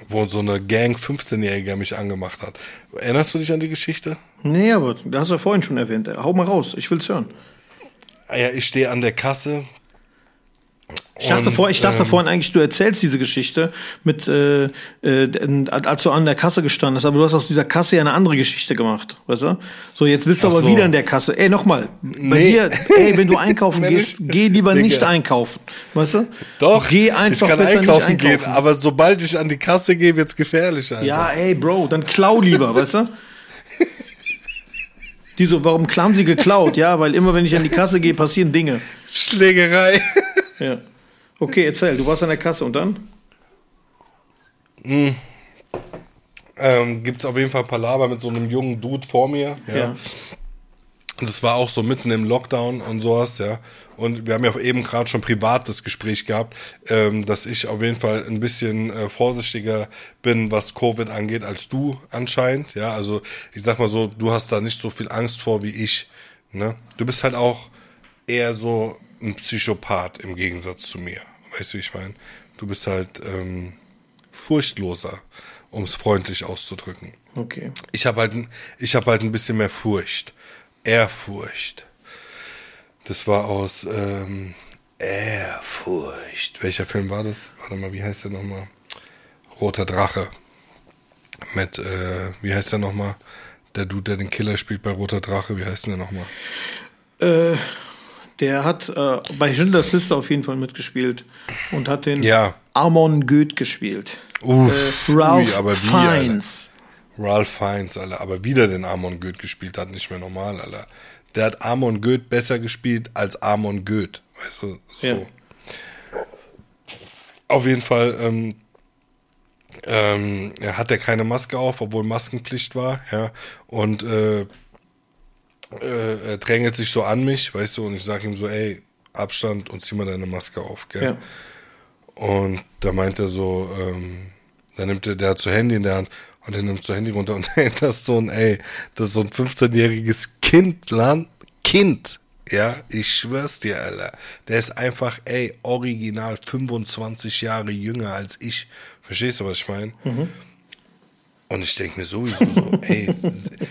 wo so eine Gang 15-Jähriger mich angemacht hat. Erinnerst du dich an die Geschichte? Nee, aber da hast du ja vorhin schon erwähnt. Hau mal raus, ich will's hören. Ah ja, ich stehe an der Kasse, ich dachte, und, vor, ich dachte ähm, vorhin eigentlich, du erzählst diese Geschichte mit, äh, äh, als du an der Kasse gestanden hast, aber du hast aus dieser Kasse ja eine andere Geschichte gemacht, weißt du? So, jetzt bist du aber so. wieder in der Kasse. Ey, nochmal, bei nee. dir, ey, wenn du *laughs* einkaufen gehst, geh lieber Digga. nicht einkaufen, weißt du? Doch, geh einfach ich kann einkaufen, einkaufen gehen, aber sobald ich an die Kasse gehe, wird's gefährlich, Alter. Ja, ey, Bro, dann klau lieber, weißt du? Die so, warum klauen sie geklaut? Ja, weil immer wenn ich an die Kasse gehe, passieren Dinge. Schlägerei. Ja. Okay, erzähl, du warst an der Kasse und dann? Mhm. Ähm, Gibt es auf jeden Fall Palaver mit so einem jungen Dude vor mir. Ja. ja. Das war auch so mitten im Lockdown und sowas, ja. Und wir haben ja eben gerade schon privat das Gespräch gehabt, ähm, dass ich auf jeden Fall ein bisschen äh, vorsichtiger bin, was Covid angeht, als du anscheinend. Ja, also ich sag mal so, du hast da nicht so viel Angst vor wie ich. Ne? Du bist halt auch eher so ein Psychopath im Gegensatz zu mir. Weißt du, wie ich meine? Du bist halt ähm, furchtloser, um es freundlich auszudrücken. Okay. Ich habe halt, ich hab halt ein bisschen mehr Furcht. Ehrfurcht. Das war aus ähm, Ehrfurcht. Welcher Film war das? Warte mal, wie heißt der nochmal? Roter Drache. Mit, äh, wie heißt der nochmal? Der Dude, der den Killer spielt bei Roter Drache, wie heißt der nochmal? Äh, der hat äh, bei Schindlers Liste auf jeden Fall mitgespielt und hat den Ja. Amon Goeth gespielt. Uff, Äh, Ralph ui, aber wie, Fiennes. Alter. Ralph Fiennes, Alter. Aber wieder den Amon Goeth gespielt hat, nicht mehr normal, Alter. Der hat Amon Goeth besser gespielt als Amon Goeth. Weißt du, so. Ja. Auf jeden Fall ähm, ähm, hat er keine Maske auf, obwohl Maskenpflicht war, ja. Und äh, äh, er drängelt sich so an mich, weißt du, und ich sag ihm so, ey, Abstand und zieh mal deine Maske auf, gell? Ja. Und da meint er so, ähm, da nimmt er, der hat so Handy in der Hand und er nimmt so Handy runter und *laughs* das ist so ein, ey, das ist so ein 15-jähriges Kind, Land, Kind, ja, ich schwör's dir, Alter. Der ist einfach, ey, original 25 Jahre jünger als ich. Verstehst du, was ich meine? Und ich denke mir sowieso so, ey,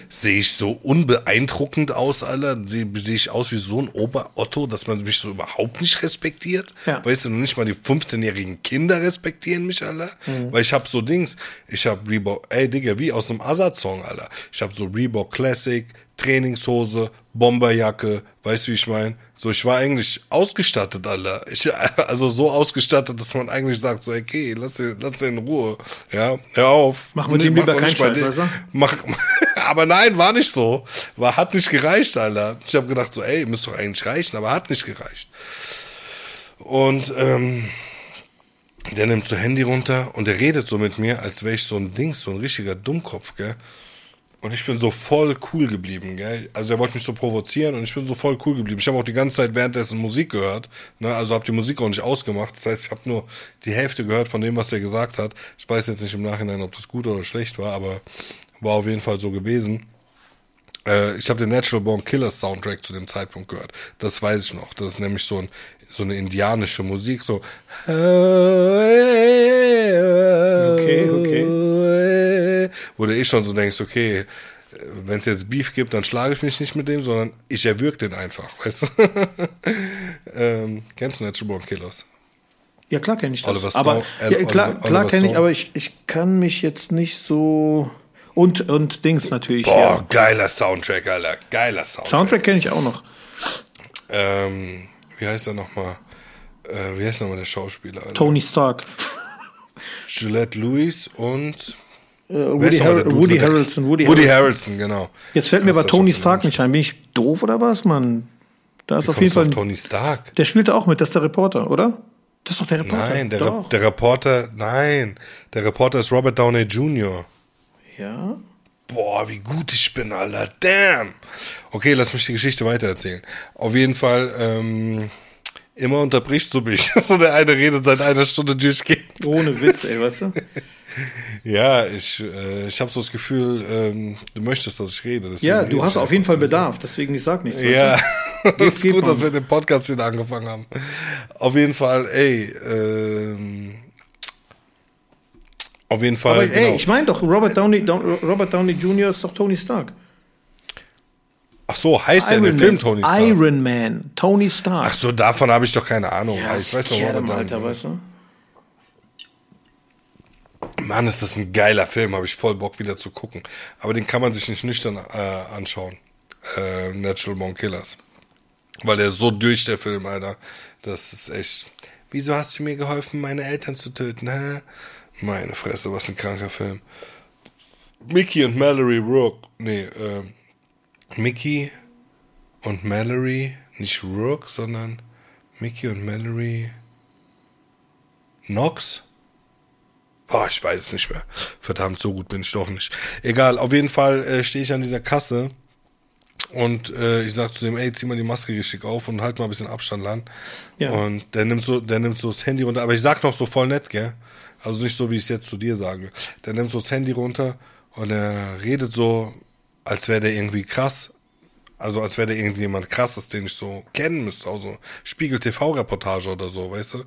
sehe ich so unbeeindruckend aus, Alter? Sehe seh ich aus wie so ein Ober-Otto, dass man mich so überhaupt nicht respektiert? Ja. Weißt du, nicht mal die 15-jährigen Kinder respektieren mich, Alter? Weil ich hab so Dings, ich hab Reebok, ey, Digga, wie aus einem Azad-Song, Alter. Ich hab so Reebok Classic, Trainingshose, Bomberjacke, weißt du, wie ich meine? So, ich war eigentlich ausgestattet, Alter. Ich, *laughs* also so ausgestattet, dass man eigentlich sagt, so, okay, lass den, lass den in Ruhe. Ja, hör auf. Mach mit ihm Mach lieber keinen Scheiß, dir- weißt du? Mach, *laughs* aber nein, war nicht so. War, hat nicht gereicht, Alter. Ich habe gedacht so, ey, müsste doch eigentlich reichen, aber hat nicht gereicht. Und ähm, der nimmt so Handy runter und der redet so mit mir, als wäre ich so ein Dings, so ein richtiger Dummkopf, gell? Und ich bin so voll cool geblieben, gell? Also er wollte mich so provozieren und ich bin so voll cool geblieben. Ich habe auch die ganze Zeit währenddessen Musik gehört, ne? Also habe die Musik auch nicht ausgemacht. Das heißt, ich habe nur die Hälfte gehört von dem, was er gesagt hat. Ich weiß jetzt nicht im Nachhinein, ob das gut oder schlecht war, aber war auf jeden Fall so gewesen. Äh, ich habe den Natural Born Killers Soundtrack zu dem Zeitpunkt gehört. Das weiß ich noch. Das ist nämlich so, ein, so eine indianische Musik, so. Okay, okay. Wo du eh schon so denkst, okay, wenn es jetzt Beef gibt, dann schlage ich mich nicht mit dem, sondern ich erwürge den einfach, weißt du? *laughs* ähm, kennst du Natural Born Killers? Ja, klar kenne ich das. Oliver aber Stone, äh, ja, klar, Oliver- klar kenne ich, aber ich, ich kann mich jetzt nicht so und und Dings natürlich. Boah, ja. geiler Soundtrack, Alter. Geiler Soundtrack. Soundtrack kenne ich auch noch. Ähm, wie heißt er nochmal? Äh, wie heißt nochmal der Schauspieler? Alter? Tony Stark, Gillette Lewis und äh, Woody, Har Woody Harrelson. Woody, Woody Harrelson. Harrelson, genau. Jetzt fällt mir aber Tony. Stark nicht ein. Bin ich doof oder was, Mann? Da ist auf jeden Fall. auf Tony Stark. Der spielte auch mit, das ist der Reporter, oder? Das ist doch der Reporter. Nein, der, Re der Reporter, nein, der Reporter ist Robert Downey Jr. Ja. Boah, wie gut ich bin, Alter. Damn. Okay, lass mich die Geschichte weitererzählen. Auf jeden Fall, ähm, immer unterbrichst du mich. *laughs* so der eine redet seit einer Stunde durchgehend. Ohne Witz, ey, weißt du? *laughs* Ja, ich, äh, ich habe so das Gefühl, ähm, du möchtest, dass ich rede. Ja, du hast auf jeden Fall Bedarf, deswegen ich sag nichts. Ja, das *laughs* ist gut, dass wir den Podcast wieder angefangen haben. Auf jeden Fall, ey, ähm, auf jeden Fall, Aber genau. ey, ich meine doch, Robert Downey, Down- Robert Downey Jr. ist doch Tony Stark. Ach so, heißt der in dem Film Tony Stark? Iron Man, Tony Stark. Ach so, davon habe ich doch keine Ahnung. ja, ich weiß noch, Robert Alter, weißt du? Mann, ist das ein geiler Film, habe ich voll Bock wieder zu gucken. Aber den kann man sich nicht nüchtern äh, anschauen. Äh, Natural Born Killers. Weil der ist so durch, der Film, Alter. Das ist echt. Wieso hast du mir geholfen, meine Eltern zu töten, hä? Meine Fresse, was ein kranker Film. Mickey und Mallory Rourke. Nee, äh, Mickey und Mallory, nicht Rourke, sondern Mickey und Mallory Knox? Boah, ich weiß es nicht mehr. Verdammt, so gut bin ich doch nicht. Egal, auf jeden Fall äh, stehe ich an dieser Kasse und äh, ich sag zu dem, ey, zieh mal die Maske richtig auf und halt mal ein bisschen Abstand an. Ja. Und der nimmt so, der nimmt so das Handy runter, aber ich sag noch so voll nett, gell? Also nicht so, wie ich es jetzt zu dir sage. Der nimmt so das Handy runter und er redet so, als wäre der irgendwie krass Also als wäre der irgendjemand krasses, den ich so kennen müsste. Also Spiegel TV-Reportage oder so, weißt du?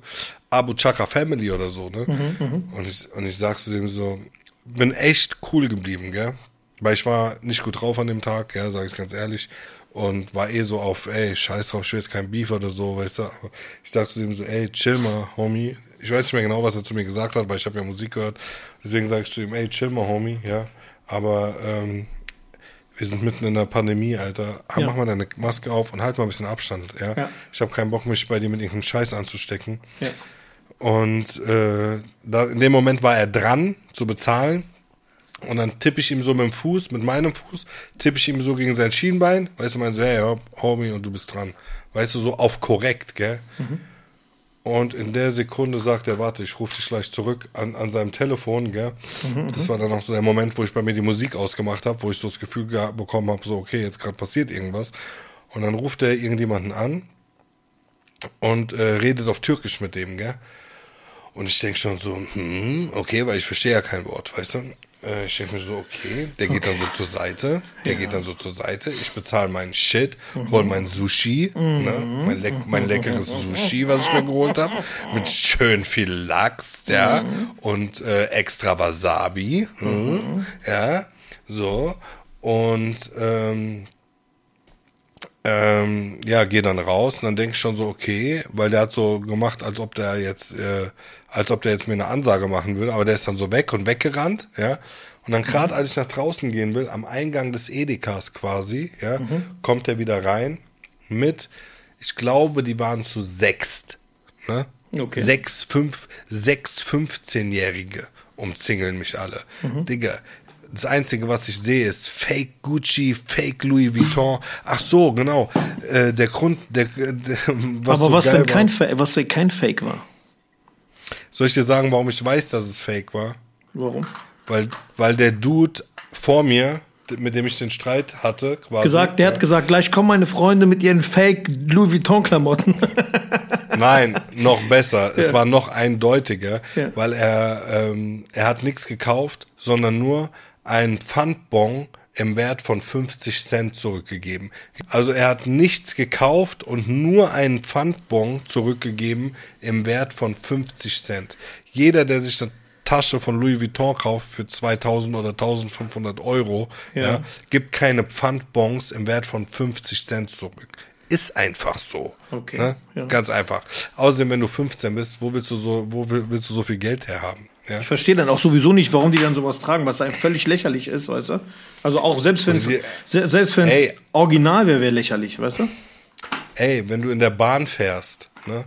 Abu Chaka Family oder so, ne? Mhm, und, ich, und ich sag zu dem so, bin echt cool geblieben, gell? Weil ich war nicht gut drauf an dem Tag, ja, sage ich ganz ehrlich. Und war eh so auf, ey, scheiß drauf, ich will jetzt kein Beef oder so, weißt du. Ich sag zu dem so, ey, chill mal, Homie. Ich weiß nicht mehr genau, was er zu mir gesagt hat, weil ich habe ja Musik gehört. Deswegen sage ich zu ihm, ey, chill mal, Homie, ja. Aber ähm, wir sind mitten in der Pandemie, Alter. Ja. Mach mal deine Maske auf und halt mal ein bisschen Abstand, ja. ja. Ich habe keinen Bock, mich bei dir mit irgendeinem Scheiß anzustecken. Ja. Und äh, da, in dem Moment war er dran zu bezahlen. Und dann tippe ich ihm so mit dem Fuß, mit meinem Fuß, tippe ich ihm so gegen sein Schienbein. Weißt du, meinst so, hey, Homie, und du bist dran. Weißt du, so auf korrekt, gell? Mhm. Und in der Sekunde sagt er, warte, ich rufe dich gleich zurück an, an seinem Telefon, gell? Mhm, das war dann auch so der Moment, wo ich bei mir die Musik ausgemacht habe, wo ich so das Gefühl bekommen habe, so, okay, jetzt gerade passiert irgendwas. Und dann ruft er irgendjemanden an und äh, redet auf Türkisch mit dem, gell? Und ich denke schon so, hm, okay, weil ich verstehe ja kein Wort, weißt du? Äh, ich denke mir so, okay, der geht okay. dann so zur Seite, der ja. geht dann so zur Seite, ich bezahle meinen Shit, mhm. hol mein Sushi, mhm. ne? mein, leck mein leckeres Sushi, was ich mir geholt habe, mit schön viel Lachs, ja, mhm. und äh, extra Wasabi, mhm. ja, so, und ähm, ähm, ja, gehe dann raus und dann denke ich schon so, okay, weil der hat so gemacht, als ob der jetzt, äh, als ob der jetzt mir eine Ansage machen würde, aber der ist dann so weg und weggerannt, ja. Und dann gerade als ich nach draußen gehen will, am Eingang des Edekas quasi, ja, mhm. kommt er wieder rein mit, ich glaube, die waren zu sechst, ne? Okay. Sechs, fünf, sechs 15-Jährige umzingeln mich alle. Mhm. Digga, das Einzige, was ich sehe, ist Fake Gucci, Fake Louis Vuitton. Ach so, genau. Äh, der Grund, der, der *laughs* was Aber so was, wenn kein, was wenn kein Fake war? Soll ich dir sagen, warum ich weiß, dass es Fake war? Warum? Weil, weil der Dude vor mir, mit dem ich den Streit hatte, quasi. Gesagt, der ja. hat gesagt, gleich kommen meine Freunde mit ihren Fake Louis Vuitton Klamotten. *laughs* Nein, noch besser. Es war noch eindeutiger, ja. weil er, ähm, er hat nichts gekauft, sondern nur einen Pfandbon im Wert von 50 Cent zurückgegeben. Also er hat nichts gekauft und nur einen Pfandbon zurückgegeben im Wert von 50 Cent. Jeder, der sich eine Tasche von Louis Vuitton kauft für 2000 oder 1500 Euro, ja. ja gibt keine Pfandbons im Wert von 50 Cent zurück. Ist einfach so. Okay. Ne? Ja. Ganz einfach. Außerdem, wenn du 15 bist, wo willst du so, wo willst du so viel Geld herhaben? Ja. Ich verstehe dann auch sowieso nicht, warum die dann sowas tragen, was einem völlig lächerlich ist, weißt du? Also auch selbst wenn es selbst original wäre, wäre lächerlich, weißt du? Ey, wenn du in der Bahn fährst, ne?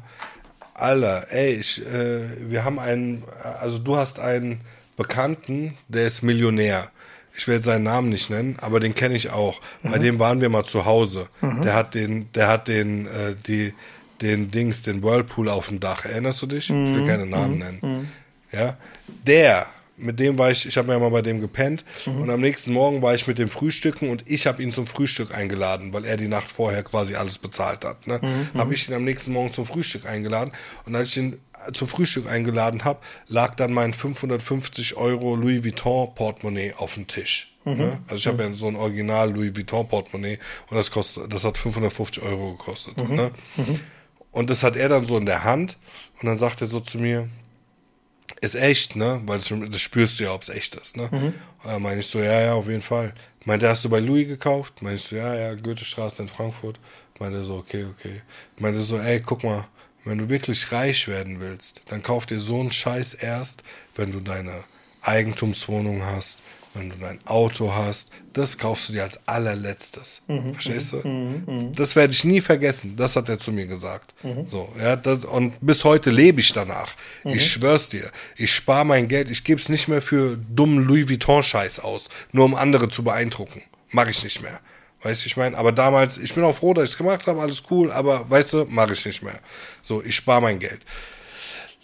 Alter, ey, ich, äh, wir haben einen, also du hast einen Bekannten, der ist Millionär. Ich will seinen Namen nicht nennen, aber den kenne ich auch. Mhm. Bei dem waren wir mal zu Hause. Mhm. Der hat den, der hat den, äh, die, den Dings, den Whirlpool auf dem Dach. Erinnerst du dich? Mhm. Ich will mhm. keine Namen mhm. nennen. Mhm. Ja, der, mit dem war ich, ich habe ja mal bei dem gepennt mhm. und am nächsten Morgen war ich mit dem Frühstücken und ich habe ihn zum Frühstück eingeladen, weil er die Nacht vorher quasi alles bezahlt hat. Ne? Mhm. Habe ich ihn am nächsten Morgen zum Frühstück eingeladen und als ich ihn zum Frühstück eingeladen habe, lag dann mein 550 Euro Louis Vuitton Portemonnaie auf dem Tisch. Mhm. Ne? Also ich habe ja so ein Original Louis Vuitton Portemonnaie und das kostet, das hat 550 Euro gekostet. Mhm. Ne? Mhm. Und das hat er dann so in der Hand und dann sagt er so zu mir, ist echt, ne? Weil das, das spürst du ja, ob es echt ist, ne? Mhm. Dann meine ich so, ja, ja, auf jeden Fall. Meinte, hast du bei Louis gekauft? Meine ich so, ja, ja, Goethestraße in Frankfurt. Meinte so, okay, okay. Meinte so, ey, guck mal, wenn du wirklich reich werden willst, dann kauf dir so einen Scheiß erst, wenn du deine Eigentumswohnung hast, wenn du dein Auto hast, das kaufst du dir als allerletztes. Mhm, Verstehst du? Mhm, mhm. das werde ich nie vergessen. Das hat er zu mir gesagt. Mhm. So, ja, das, und bis heute lebe ich danach. Ich mhm. schwör's dir. Ich spare mein Geld. Ich gebe es nicht mehr für dummen Louis Vuitton-Scheiß aus, nur um andere zu beeindrucken. Mache ich nicht mehr. Weißt du, ich meine, aber damals, ich bin auch froh, dass ich es gemacht habe, alles cool, aber weißt du, mache ich nicht mehr. So, ich spare mein Geld.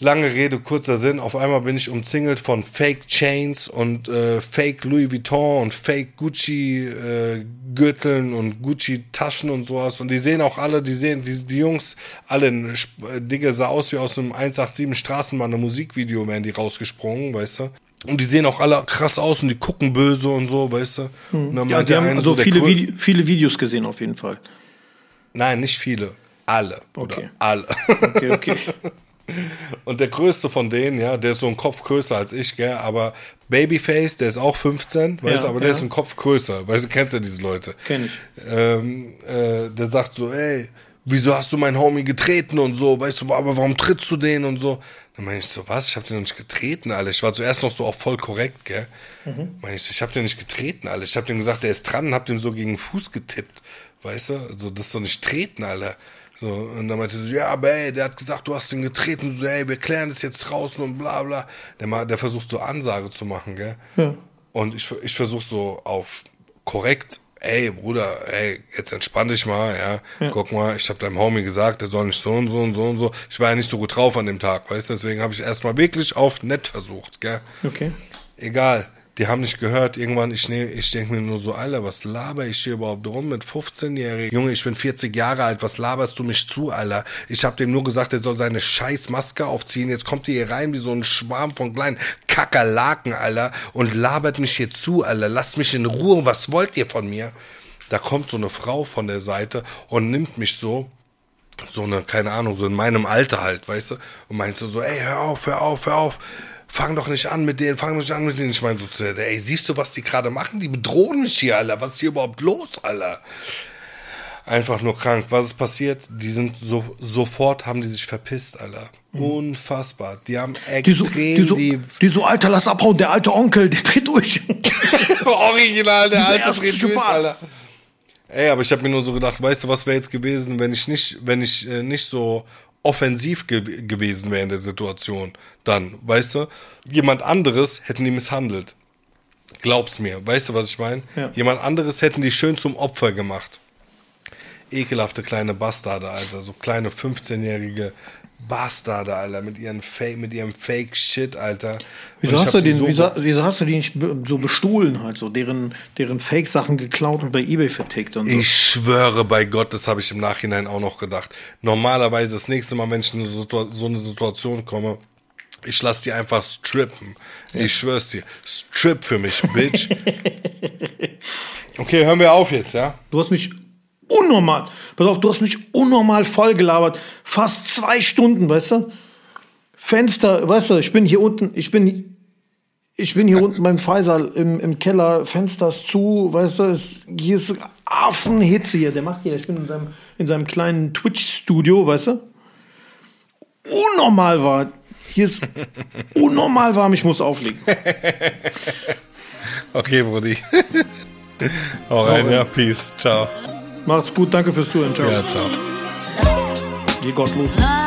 Lange Rede, kurzer Sinn. Auf einmal bin ich umzingelt von Fake Chains und äh, Fake Louis Vuitton und Fake Gucci äh, Gürteln und Gucci Taschen und sowas. Und die sehen auch alle, die sehen, die, die Jungs, alle, äh, Digga, sah aus wie aus einem 187 Straßenbahn, Musikvideo, wären die rausgesprungen, weißt du. Und die sehen auch alle krass aus und die gucken böse und so, weißt du? Und dann Ja, die haben also der viele, Vide viele Videos gesehen auf jeden Fall. Nein, nicht viele. Alle. Oder Okay. alle. Okay, okay. *laughs* Und der größte von denen, ja, der ist so ein Kopf größer als ich, gell, aber Babyface, der ist auch 15, weißt du, aber der ja. ist ein Kopf größer, weißt du, kennst ja diese Leute. Kenn ich. Ähm, äh, der sagt so, ey, wieso hast du meinen Homie getreten und so, weißt du, aber warum trittst du den und so? Dann meine ich so, was, ich hab den noch nicht getreten, Alter. Ich war zuerst noch so auch voll korrekt, gell. Mhm. Meine ich, ich hab den nicht getreten, Alter. Ich hab dem gesagt, der ist dran und hab dem so gegen den Fuß getippt, weißt du, also das ist doch nicht treten, Alter. So, und dann meinte sie so, ja, aber ey, der hat gesagt, du hast ihn getreten, so, ey, wir klären das jetzt draußen und bla bla. Der, der versucht so Ansage zu machen, gell? Ja. Und ich, ich versuche so auf korrekt, ey, Bruder, ey, jetzt entspann dich mal, ja. Guck mal, ich habe deinem Homie gesagt, der soll nicht so und so und so und so. Ich war ja nicht so gut drauf an dem Tag, weißt du, deswegen habe ich erstmal wirklich auf nett versucht, gell. Okay. Egal, die haben nicht gehört. Irgendwann, ich, nehm, ich denke mir nur so, Alter, was laber ich hier überhaupt rum mit 15-Jährigen? Junge, ich bin 40 Jahre alt, was laberst du mich zu, Alter? Ich habe dem nur gesagt, er soll seine scheiß Maske aufziehen. Jetzt kommt ihr hier rein wie so ein Schwarm von kleinen Kakerlaken, Alter, und labert mich hier zu, Alter. Lasst mich in Ruhe. Was wollt ihr von mir? Da kommt so eine Frau von der Seite und nimmt mich so so eine, keine Ahnung, so in meinem Alter halt, weißt du, und meinte so, ey, hör auf, hör auf, hör auf, fang doch nicht an mit denen, fang doch nicht an mit denen. Ich meine so, ey, siehst du, was die gerade machen? Die bedrohen mich hier, Alter, was ist hier überhaupt los, Alter? Einfach nur krank. Was ist passiert? Die sind so, sofort haben die sich verpisst, Alter. Unfassbar. Die haben Die so, extrem die, so, die, die so, Alter, lass abhauen, der alte Onkel, der dreht durch. *laughs* Original, der alte Friedrich, Psychopath. Alter. Ey, aber ich habe mir nur so gedacht, weißt du, was wäre jetzt gewesen, wenn ich nicht, wenn ich äh, nicht so offensiv ge gewesen wäre in der Situation, dann, weißt du, jemand anderes hätten die misshandelt. Glaub's mir, weißt du, was ich meine? Ja. Jemand anderes hätten die schön zum Opfer gemacht. Ekelhafte kleine Bastarde, Alter, so kleine 15-jährige Bastarde, Alter, mit ihren Fake, mit ihrem Fake Shit, Alter. Wieso hast, du die den, so wieso, wieso hast du die nicht so bestohlen halt, so deren, deren Fake-Sachen geklaut und bei Ebay vertickt und so? Ich schwöre bei Gott, das habe ich im Nachhinein auch noch gedacht. Normalerweise das nächste Mal, wenn ich in so so eine Situation komme, ich lass die einfach strippen. Ich schwör's dir. Strip für mich, Bitch. *laughs* okay, hören wir auf jetzt, ja? Du hast mich unnormal, pass auf, du hast mich unnormal voll gelabert. Fast zwei Stunden, weißt du? Fenster, weißt du, ich bin hier unten, ich bin, ich bin hier unten beim Faisal im, im Keller, Fenster ist zu, weißt du, es, hier ist Affenhitze hier, der macht hier, ich bin in seinem, in seinem kleinen Twitch-Studio, weißt du? Unnormal war, hier ist unnormal warm, ich muss auflegen. *laughs* Okay, Brudi. *laughs* Hau rein. ja, peace, ciao. Macht's gut, danke fürs Zuhören, ciao. Ja, ciao. Geh gottlos. Ah.